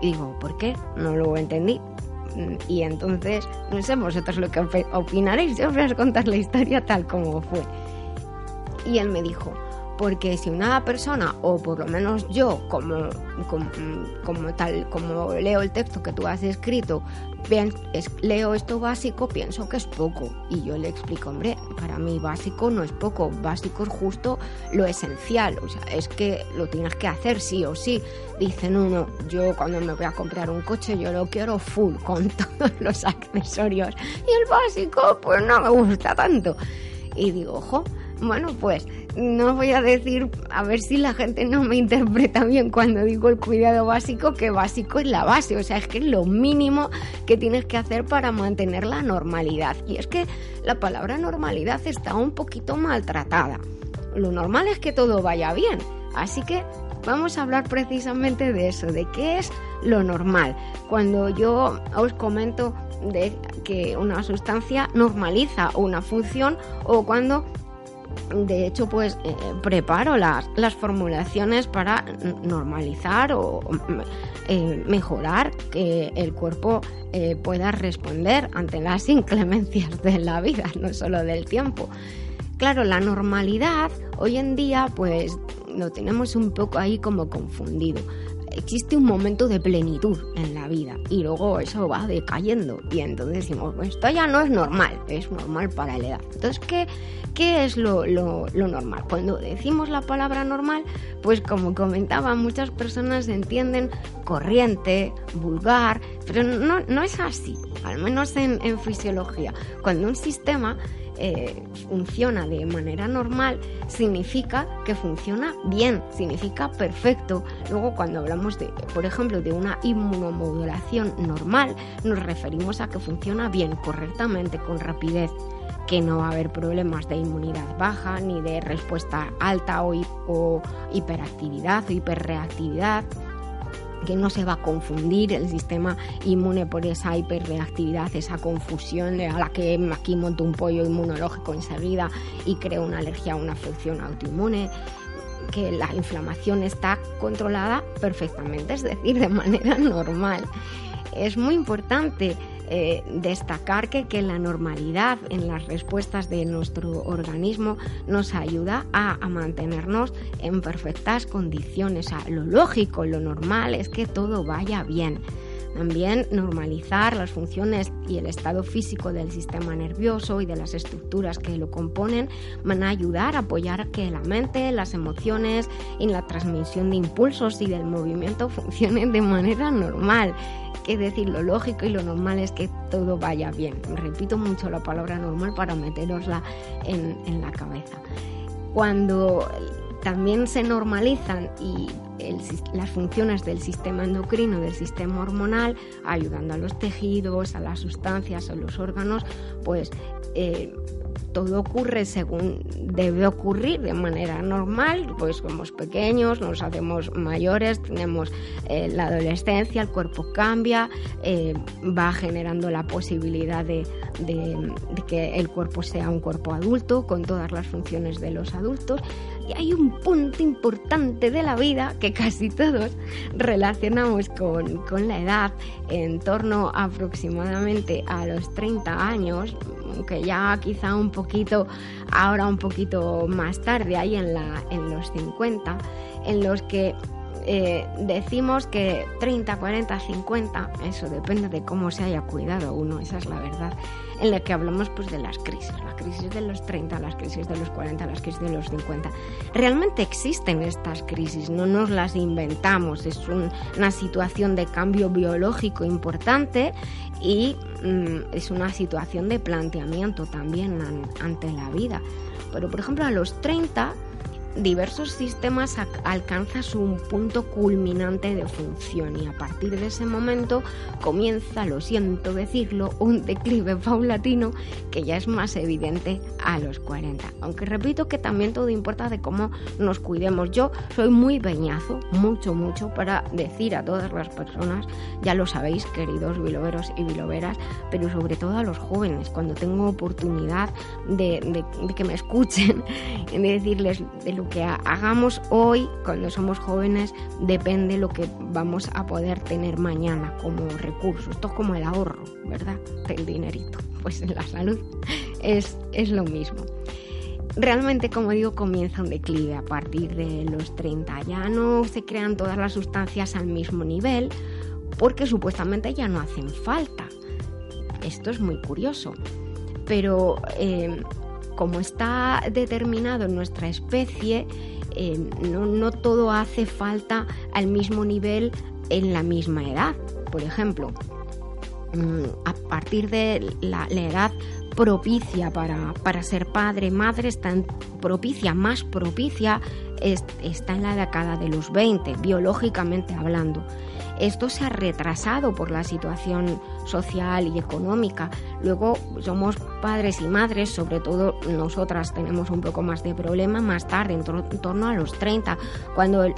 Y digo, ¿por qué? No lo entendí. Y entonces, no sé vosotros lo que opinaréis, yo os voy a contar la historia tal como fue. Y él me dijo, porque si una persona, o por lo menos yo, como, como, tal, como leo el texto que tú has escrito, leo esto básico, pienso que es poco. Y yo le explico, hombre, para mí básico no es poco, básico es justo lo esencial, o sea, es que lo tienes que hacer sí o sí. Dicen uno, yo cuando me voy a comprar un coche, yo lo quiero full, con todos los accesorios. Y el básico, pues no me gusta tanto. Y digo, ojo, bueno, pues no voy a decir, a ver si la gente no me interpreta bien cuando digo el cuidado básico, que básico es la base, o sea, es que es lo mínimo que tienes que hacer para mantener la normalidad. Y es que la palabra normalidad está un poquito maltratada. Lo normal es que todo vaya bien, así que vamos a hablar precisamente de eso, de qué es lo normal. Cuando yo os comento de que una sustancia normaliza una función o cuando de hecho, pues eh, preparo las, las formulaciones para normalizar o eh, mejorar que el cuerpo eh, pueda responder ante las inclemencias de la vida, no solo del tiempo. Claro, la normalidad hoy en día pues lo tenemos un poco ahí como confundido existe un momento de plenitud en la vida y luego eso va decayendo y entonces decimos, pues esto ya no es normal, es normal para la edad. Entonces, ¿qué, qué es lo, lo, normal? Cuando decimos la palabra normal, pues como comentaba, muchas personas entienden corriente, vulgar, pero no, no es así, al menos en, en fisiología. Cuando un sistema eh, funciona de manera normal, significa que funciona bien, significa perfecto. Luego, cuando hablamos de, por ejemplo, de una inmunomodulación normal, nos referimos a que funciona bien, correctamente, con rapidez que no va a haber problemas de inmunidad baja ni de respuesta alta o, o hiperactividad o hiperreactividad que no se va a confundir el sistema inmune por esa hiperreactividad, esa confusión a la que aquí monto un pollo inmunológico enseguida y creo una alergia a una función autoinmune que la inflamación está controlada perfectamente, es decir, de manera normal. Es muy importante eh, destacar que, que, la normalidad en las respuestas de nuestro organismo nos ayuda a, mantenernos en perfectas condiciones. Lo lógico, lo normal es que todo vaya bien. También normalizar las funciones y el estado físico del sistema nervioso y de las estructuras que lo componen van a ayudar a apoyar que la mente, las emociones y la transmisión de impulsos y del movimiento funcionen de manera normal. Es decir, lo lógico y lo normal es que todo vaya bien. Repito mucho la palabra normal para meterosla en, en la cabeza. Cuando también se normalizan y las funciones del sistema endocrino, del sistema hormonal, ayudando a los tejidos, a las sustancias, a los órganos, pues eh, todo ocurre según debe ocurrir de manera normal, pues somos pequeños, nos hacemos mayores, tenemos eh, la adolescencia, el cuerpo cambia, eh, va generando la posibilidad de, de, que el cuerpo sea un cuerpo adulto con todas las funciones de los adultos. Y hay un punto importante de la vida que casi todos relacionamos con, con la edad en torno aproximadamente a los 30 años, que ya quizá un poquito, ahora un poquito más tarde, ahí en, la, en los 50, en los que eh, decimos que 30, 40, 50, eso depende de cómo se haya cuidado uno, esa es la verdad, en la que hablamos pues de las crisis, la crisis de los 30, las crisis de los 40, las crisis de los 50. Realmente existen estas crisis, no nos las inventamos, es una situación de cambio biológico importante y mm, es una situación de planteamiento también ante la vida. Pero por ejemplo a los 30 diversos sistemas alcanzan su punto culminante de función y a partir de ese momento comienza, lo siento decirlo, un declive paulatino que ya es más evidente a los 40. Aunque repito que también todo importa de cómo nos cuidemos. Yo soy muy peñazo, mucho, mucho, para decir a todas las personas, ya lo sabéis, queridos biloveros y biloveras, pero sobre todo a los jóvenes, cuando tengo oportunidad de, de que me escuchen, de decirles de lo que hagamos hoy cuando somos jóvenes depende lo que vamos a poder tener mañana como recurso. Esto es como el ahorro, ¿verdad? Del dinerito. Pues en la salud es, es lo mismo. Realmente, como digo, comienza un declive a partir de los 30. Ya no se crean todas las sustancias al mismo nivel porque supuestamente ya no hacen falta. Esto es muy curioso. Pero eh, como está determinado en nuestra especie, eh, no, todo hace falta al mismo nivel en la misma edad. Por ejemplo, mm, a partir de la, edad propicia para, ser padre, madre, está propicia, más propicia está en la década de los 20, biológicamente hablando. Esto se ha retrasado por la situación social y económica. Luego somos padres y madres, sobre todo nosotras tenemos un poco más de problema más tarde, en, torno a los 30, cuando el,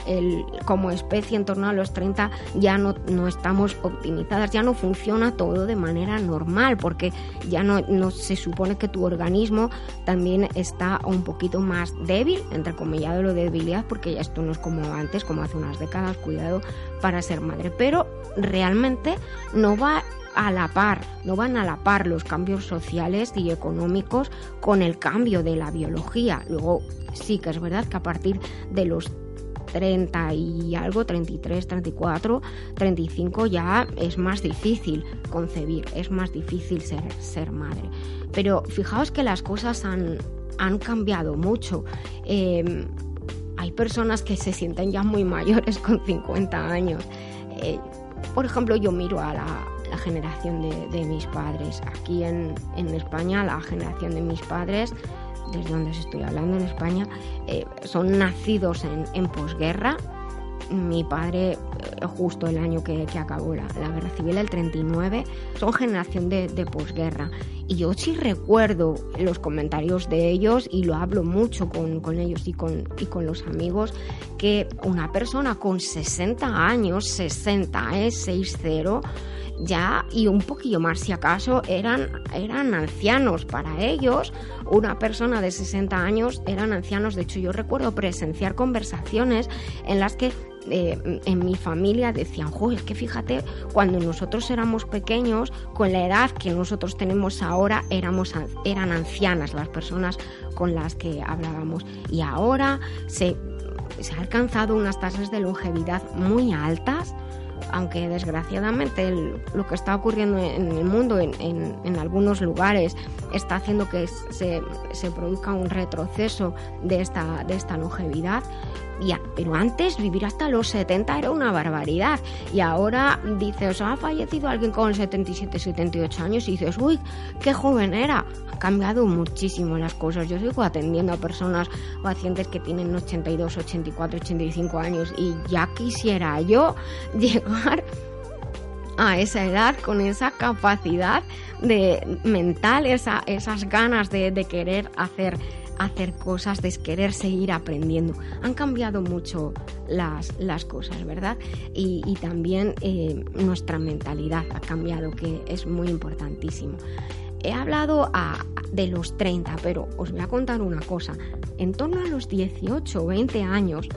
como especie en torno a los 30 ya no, no estamos optimizadas, ya no funciona todo de manera normal, porque ya no, no se supone que tu organismo también está un poquito más débil, entre comillas lo de debilidad, porque ya esto no es como antes, como hace unas décadas, cuidado para ser madre, pero realmente no va a la par, no van a la par los cambios sociales y económicos con el cambio de la biología. Luego sí que es verdad que a partir de los 30 y algo, 33, 34, 35 ya es más difícil concebir, es más difícil ser, ser madre. Pero fijaos que las cosas han, han cambiado mucho. Em, hay personas que se sienten ya muy mayores con 50 años. Eh, por ejemplo, yo miro a la, generación de, mis padres. Aquí en, España, la generación de mis padres, desde donde os estoy hablando en España, eh, son nacidos en, en posguerra. Mi padre, eh, justo el año que, acabó la, guerra civil, el 39, son generación de, de posguerra. Y yo sí recuerdo los comentarios de ellos y lo hablo mucho con, con ellos y con, y con los amigos, que una persona con 60 años, 60, es 6-0, ya y un poquillo más si acaso eran, eran ancianos para ellos. Una persona de 60 años eran ancianos. De hecho, yo recuerdo presenciar conversaciones en las que eh, en mi familia decían, jo, que fíjate, cuando nosotros éramos pequeños, con la edad que nosotros tenemos ahora, éramos, eran ancianas las personas con las que hablábamos. Y ahora se, se ha alcanzado unas tasas de longevidad muy altas aunque desgraciadamente lo que está ocurriendo en el mundo, en, algunos lugares, está haciendo que se, produzca un retroceso de esta, de esta longevidad, pero antes vivir hasta los 70 era una barbaridad. Y ahora dices, ha fallecido alguien con 77, 78 años y dices, uy, qué joven era. Han cambiado muchísimo las cosas. Yo sigo atendiendo a personas, pacientes que tienen 82, 84, 85 años y ya quisiera yo llegar a esa edad con esa capacidad de mental, esa, esas ganas de querer hacer hacer cosas, de querer seguir aprendiendo. Han cambiado mucho las, las cosas, ¿verdad? Y, también eh, nuestra mentalidad ha cambiado, que es muy importantísimo. He hablado de los 30, pero os voy a contar una cosa. En torno a los 18 o 20 años,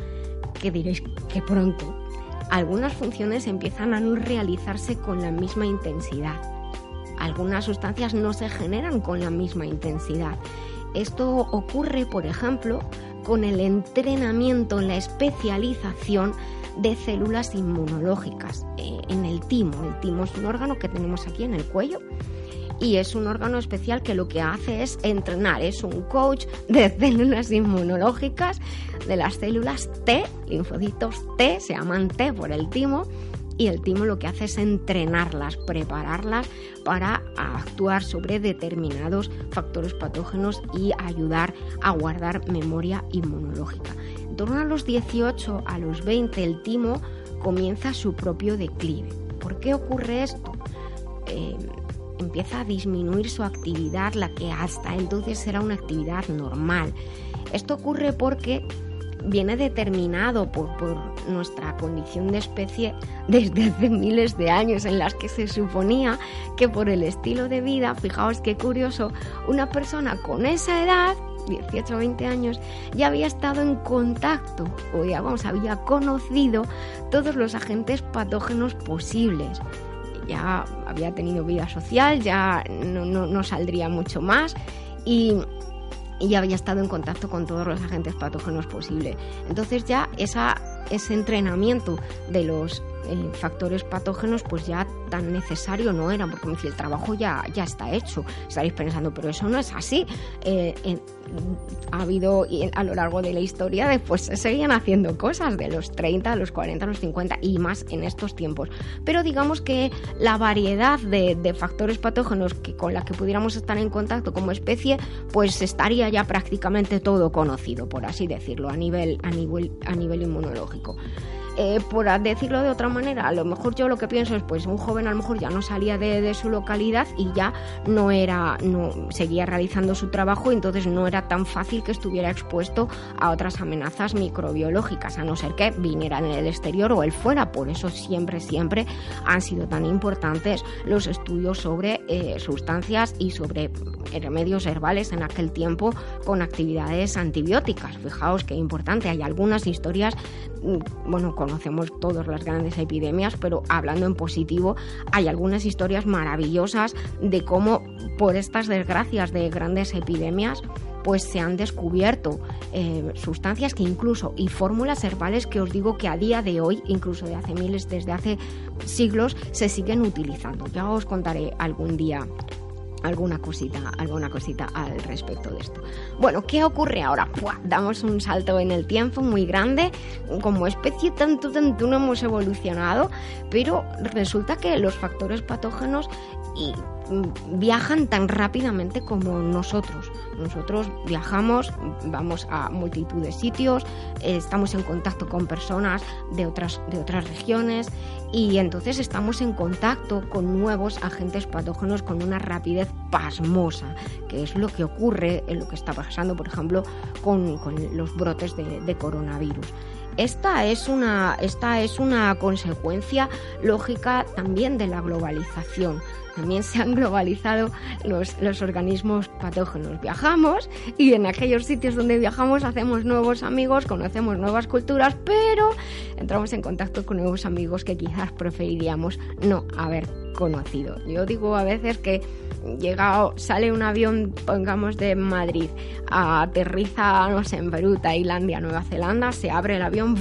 que diréis que pronto, algunas funciones empiezan a no realizarse con la misma intensidad. Algunas sustancias no se generan con la misma intensidad esto ocurre, por ejemplo, con el entrenamiento, la especialización de células inmunológicas eh, en el timo. El timo es un órgano que tenemos aquí en el cuello y es un órgano especial que lo que hace es entrenar, es un coach de células inmunológicas, de las células T, linfocitos T, se llaman T por el timo, y el timo lo que hace es entrenarlas, prepararlas para actuar sobre determinados factores patógenos y ayudar a guardar memoria inmunológica. En torno a los 18 a los 20 el timo comienza su propio declive. ¿Por qué ocurre esto? Eh, empieza a disminuir su actividad, la que hasta entonces era una actividad normal. Esto ocurre porque viene determinado por, nuestra condición de especie desde hace miles de años en las que se suponía que por el estilo de vida, fijaos qué curioso, una persona con esa edad 18 o 20 años, ya había estado en contacto o ya vamos, había conocido todos los agentes patógenos posibles. Ya había tenido vida social, ya no, no saldría mucho más y y ya había estado en contacto con todos los agentes patógenos posibles. Entonces ya esa, ese entrenamiento de los eh, factores patógenos pues ya tan necesario no eran, porque el trabajo ya, ya está hecho. Estaréis pensando, pero eso no es así. Eh, ha habido a lo largo de la historia después se seguían haciendo cosas de los 30, los 40, los 50 y más en estos tiempos. Pero digamos que la variedad de, de factores patógenos que, con la que pudiéramos estar en contacto como especie, pues estaría ya prácticamente todo conocido, por así decirlo, a nivel, a nivel, a nivel inmunológico. Eh, por decirlo de otra manera, a lo mejor yo lo que pienso es, pues un joven a lo mejor ya no salía de, su localidad y ya no era, no seguía realizando su trabajo, entonces no era tan fácil que estuviera expuesto a otras amenazas microbiológicas, a no ser que viniera en el exterior o él fuera. Por eso siempre, siempre han sido tan importantes los estudios sobre eh, sustancias y sobre remedios herbales en aquel tiempo con actividades antibióticas. Fijaos qué importante, hay algunas historias, bueno, con conocemos todas las grandes epidemias, pero hablando en positivo, hay algunas historias maravillosas de cómo por estas desgracias de grandes epidemias, pues se han descubierto eh, sustancias que incluso y fórmulas herbales que os digo que a día de hoy, incluso de hace miles, desde hace siglos, se siguen utilizando. Ya os contaré algún día alguna cosita, alguna cosita al respecto de esto. Bueno, ¿qué ocurre ahora? Damos un salto en el tiempo muy grande, como especie tanto, tanto no hemos evolucionado, pero resulta que los factores patógenos y viajan tan rápidamente como nosotros. Nosotros viajamos, vamos a multitud de sitios, eh, estamos en contacto con personas de otras, de otras regiones y entonces estamos en contacto con nuevos agentes patógenos con una rapidez pasmosa, que es lo que ocurre en lo que está pasando, por ejemplo, con, los brotes de coronavirus. Esta es, una, esta es una consecuencia lógica también de la globalización también se han globalizado los, los, organismos patógenos. Viajamos y en aquellos sitios donde viajamos hacemos nuevos amigos, conocemos nuevas culturas, pero entramos en contacto con nuevos amigos que quizás preferiríamos no haber Yo digo a veces que llega, sale un avión, pongamos de Madrid, aterriza, no sé, en Perú, Tailandia, Nueva Zelanda, se abre el avión.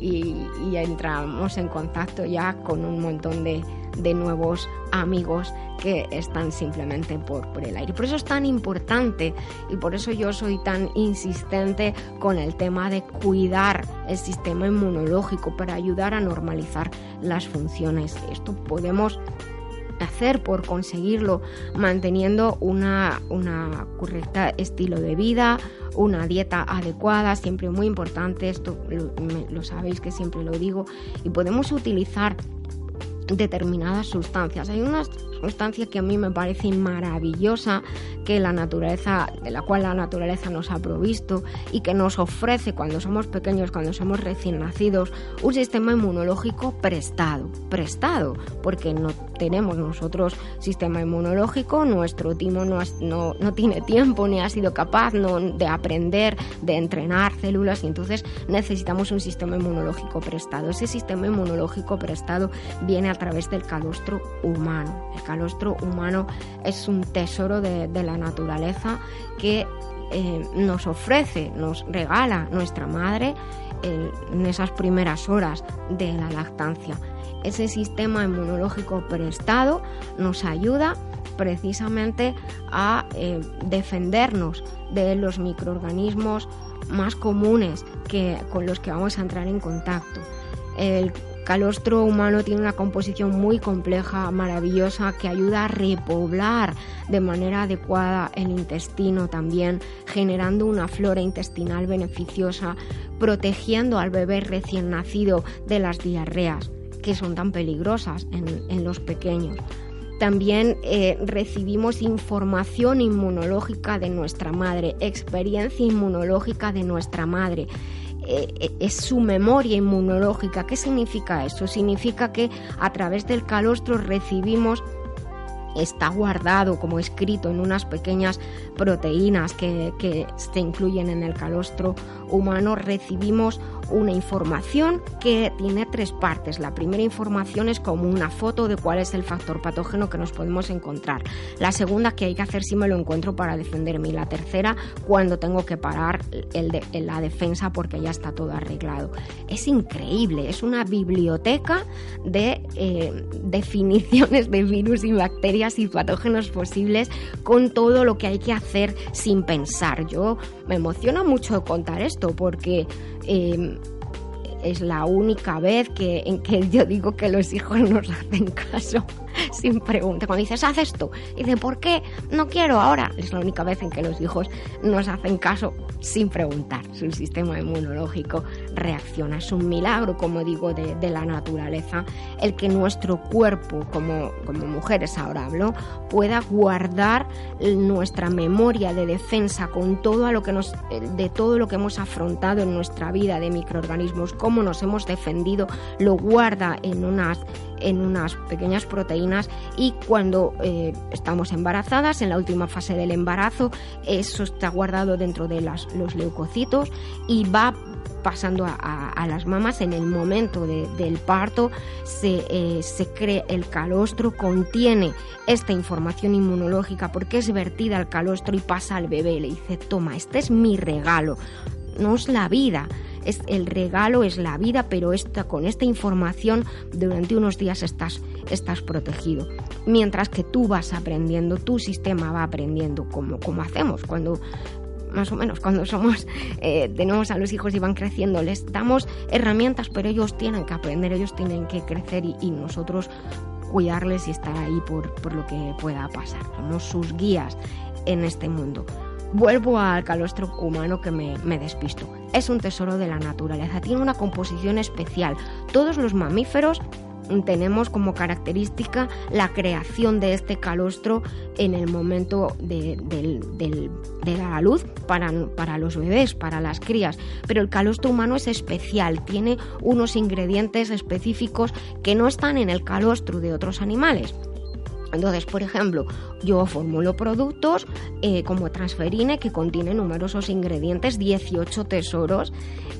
Y, y entramos en contacto ya con un montón de, de nuevos amigos que están simplemente por, por el aire. Por eso es tan importante y por eso yo soy tan insistente con el tema de cuidar el sistema inmunológico para ayudar a normalizar las funciones. Esto podemos hacer por conseguirlo manteniendo una, una correcta estilo de vida, una dieta adecuada, siempre muy importante, esto lo sabéis que siempre lo digo, y podemos utilizar determinadas sustancias. Hay una sustancia que a mí me parece maravillosa, que la naturaleza, de la cual la naturaleza nos ha provisto y que nos ofrece cuando somos pequeños, cuando somos recién nacidos, un sistema inmunológico prestado, prestado, porque no tenemos nosotros sistema inmunológico, nuestro timo no, no, no tiene tiempo ni ha sido capaz de aprender, de entrenar células y entonces necesitamos un sistema inmunológico prestado. Ese sistema inmunológico prestado viene a través del calostro humano. El calostro humano es un tesoro de, la naturaleza que eh, nos ofrece, nos regala nuestra madre en esas primeras horas de la lactancia. Ese sistema inmunológico prestado nos ayuda precisamente a eh, defendernos de los microorganismos más comunes que, con los que vamos a entrar en contacto. El calostro humano tiene una composición muy compleja, maravillosa, que ayuda a repoblar de manera adecuada el intestino también, generando una flora intestinal beneficiosa, protegiendo al bebé recién nacido de las diarreas, que son tan peligrosas en, los pequeños. También eh, recibimos información inmunológica de nuestra madre, experiencia inmunológica de nuestra madre. Eh, eh, es su memoria inmunológica. ¿Qué significa eso? Significa que a través del calostro recibimos está guardado como escrito en unas pequeñas proteínas que, que se incluyen en el calostro humano, recibimos una información que tiene tres partes. La primera información es como una foto de cuál es el factor patógeno que nos podemos encontrar. La segunda, que hay que hacer si me lo encuentro para defenderme. Y la tercera, cuando tengo que parar el de, la defensa porque ya está todo arreglado. Es increíble, es una biblioteca de eh, definiciones de virus y bacterias y patógenos posibles con todo lo que hay que hacer sin pensar. Yo me emociona mucho contar esto porque eh, es la única vez que, en que yo digo que los hijos nos hacen caso sin pregunta. Cuando dices, haz esto, dice, ¿por qué? No quiero ahora. Es la única vez en que los hijos nos hacen caso sin preguntar. Su sistema inmunológico reacciona. Es un milagro, como digo, de, de la naturaleza, el que nuestro cuerpo, como, como mujeres ahora hablo, pueda guardar nuestra memoria de defensa con todo a lo que nos, de todo lo que hemos afrontado en nuestra vida de microorganismos, cómo nos hemos defendido, lo guarda en unas en unas pequeñas proteínas y cuando eh, estamos embarazadas, en la última fase del embarazo, eso está guardado dentro de las, los leucocitos y va pasando a, las mamas. En el momento del parto se, eh, se cree el calostro contiene esta información inmunológica porque es vertida al calostro y pasa al bebé. Le dice toma este es mi regalo no es la vida es el regalo, es la vida, pero esta, con esta información durante unos días estás, estás protegido. Mientras que tú vas aprendiendo, tu sistema va aprendiendo como, como hacemos cuando más o menos cuando somos eh, tenemos a los hijos y van creciendo les damos herramientas pero ellos tienen que aprender ellos tienen que crecer y, nosotros cuidarles y estar ahí por, por lo que pueda pasar somos sus guías en este mundo Vuelvo al calostro humano que me, despisto. Es un tesoro de la naturaleza, tiene una composición especial. Todos los mamíferos tenemos como característica la creación de este calostro en el momento de, la luz para, para, los bebés, para las crías. Pero el calostro humano es especial, tiene unos ingredientes específicos que no están en el calostro de otros animales. Entonces, por ejemplo, yo formulo productos eh, como transferine que contiene numerosos ingredientes, 18 tesoros.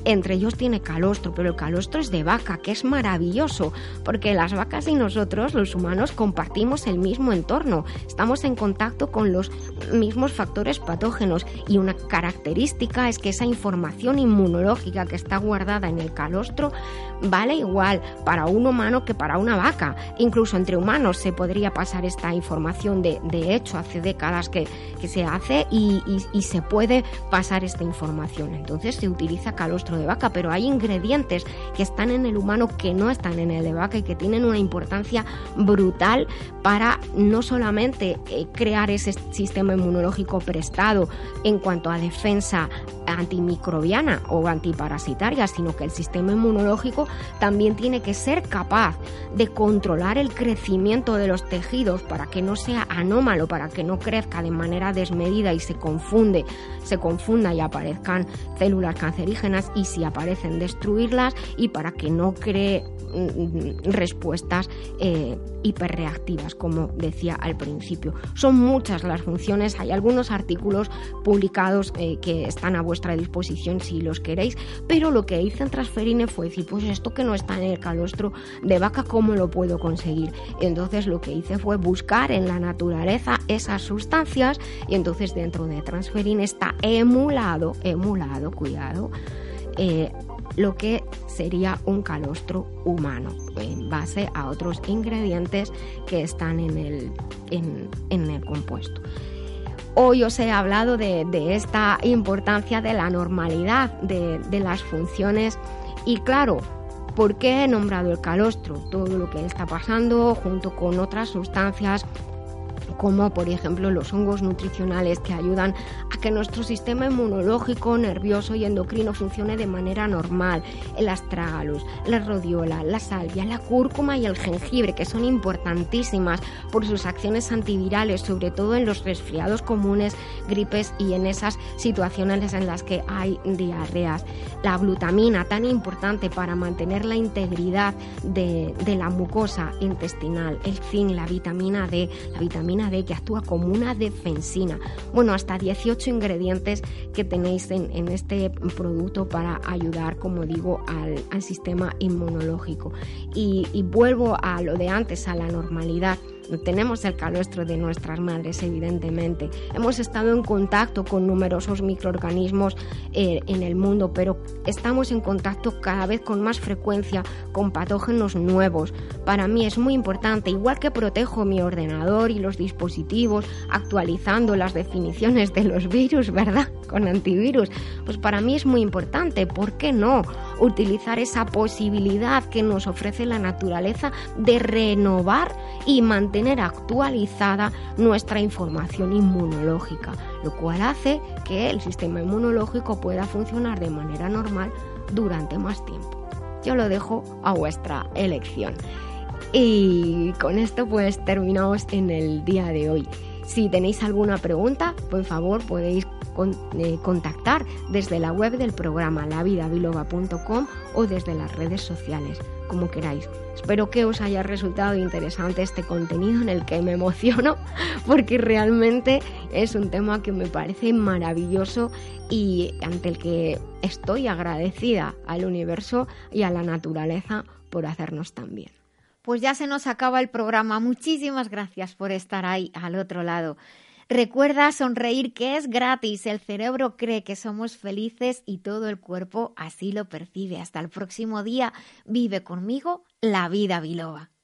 Entre ellos tiene calostro, pero el calostro es de vaca, que es maravilloso, porque las vacas y nosotros, los humanos, compartimos el mismo entorno. Estamos en contacto con los mismos factores patógenos y una característica es que esa información inmunológica que está guardada en el calostro vale igual para un humano que para una vaca. Incluso entre humanos se podría pasar esta información de, hecho hace décadas que, se hace y, se puede pasar esta información. Entonces se utiliza calostro de vaca, pero hay ingredientes que están en el humano que no están en el de vaca y que tienen una importancia brutal para no solamente eh, crear ese sistema inmunológico prestado en cuanto a defensa antimicrobiana o antiparasitaria, sino que el sistema inmunológico también tiene que ser capaz de controlar el crecimiento de los tejidos para que no sea anómalo, para que no crezca de manera desmedida y se confunde, se confunda y aparezcan células cancerígenas y si aparecen destruirlas y para que no cree mm, respuestas eh, hiperreactivas, como decía al principio. Son muchas las funciones, hay algunos artículos publicados eh, que están a vuestra disposición si los queréis, pero lo que hice en Transferine fue decir, pues esto que no está en el calostro de vaca, ¿cómo lo puedo conseguir? Entonces lo que hice fue buscar en la naturaleza esas sustancias y entonces dentro de Transferine está emulado, emulado, cuidado, eh, lo que sería un calostro humano en base a otros ingredientes que están en el, en, el compuesto. Hoy os he hablado de, esta importancia de la normalidad de, de las funciones y claro, ¿por qué he nombrado el calostro? Todo lo que está pasando junto con otras sustancias como por ejemplo los hongos nutricionales que ayudan a que nuestro sistema inmunológico, nervioso y endocrino funcione de manera normal, el astragalus, la rodiola, la salvia, la cúrcuma y el jengibre, que son importantísimas por sus acciones antivirales, sobre todo en los resfriados comunes, gripes y en esas situaciones en las que hay diarreas. La glutamina, tan importante para mantener la integridad de, de la mucosa intestinal, el zinc, la vitamina D, la vitamina D que actúa como una defensina. Bueno, hasta 18 ingredientes que tenéis en, este producto para ayudar, como digo, al, sistema inmunológico. y vuelvo a lo de antes, a la normalidad tenemos el calostro de nuestras madres, evidentemente. Hemos estado en contacto con numerosos microorganismos eh, en el mundo, pero estamos en contacto cada vez con más frecuencia con patógenos nuevos. Para mí es muy importante, igual que protejo mi ordenador y los dispositivos actualizando las definiciones de los virus, ¿verdad? Con antivirus, pues para mí es muy importante, ¿por qué no? Utilizar esa posibilidad que nos ofrece la naturaleza de renovar y mantener tener actualizada nuestra información inmunológica, lo cual hace que el sistema inmunológico pueda funcionar de manera normal durante más tiempo. Yo lo dejo a vuestra elección. Y con esto pues terminamos en el día de hoy. Si tenéis alguna pregunta, por favor podéis eh, contactar desde la web del programa lavidabiloba.com o desde las redes sociales como queráis. Espero que os haya resultado interesante este contenido en el que me emociono porque realmente es un tema que me parece maravilloso y ante el que estoy agradecida al universo y a la naturaleza por hacernos tan bien. Pues ya se nos acaba el programa. Muchísimas gracias por estar ahí al otro lado. Recuerda sonreír que es gratis. El cerebro cree que somos felices y todo el cuerpo así lo percibe. Hasta el próximo día. Vive conmigo la vida biloba.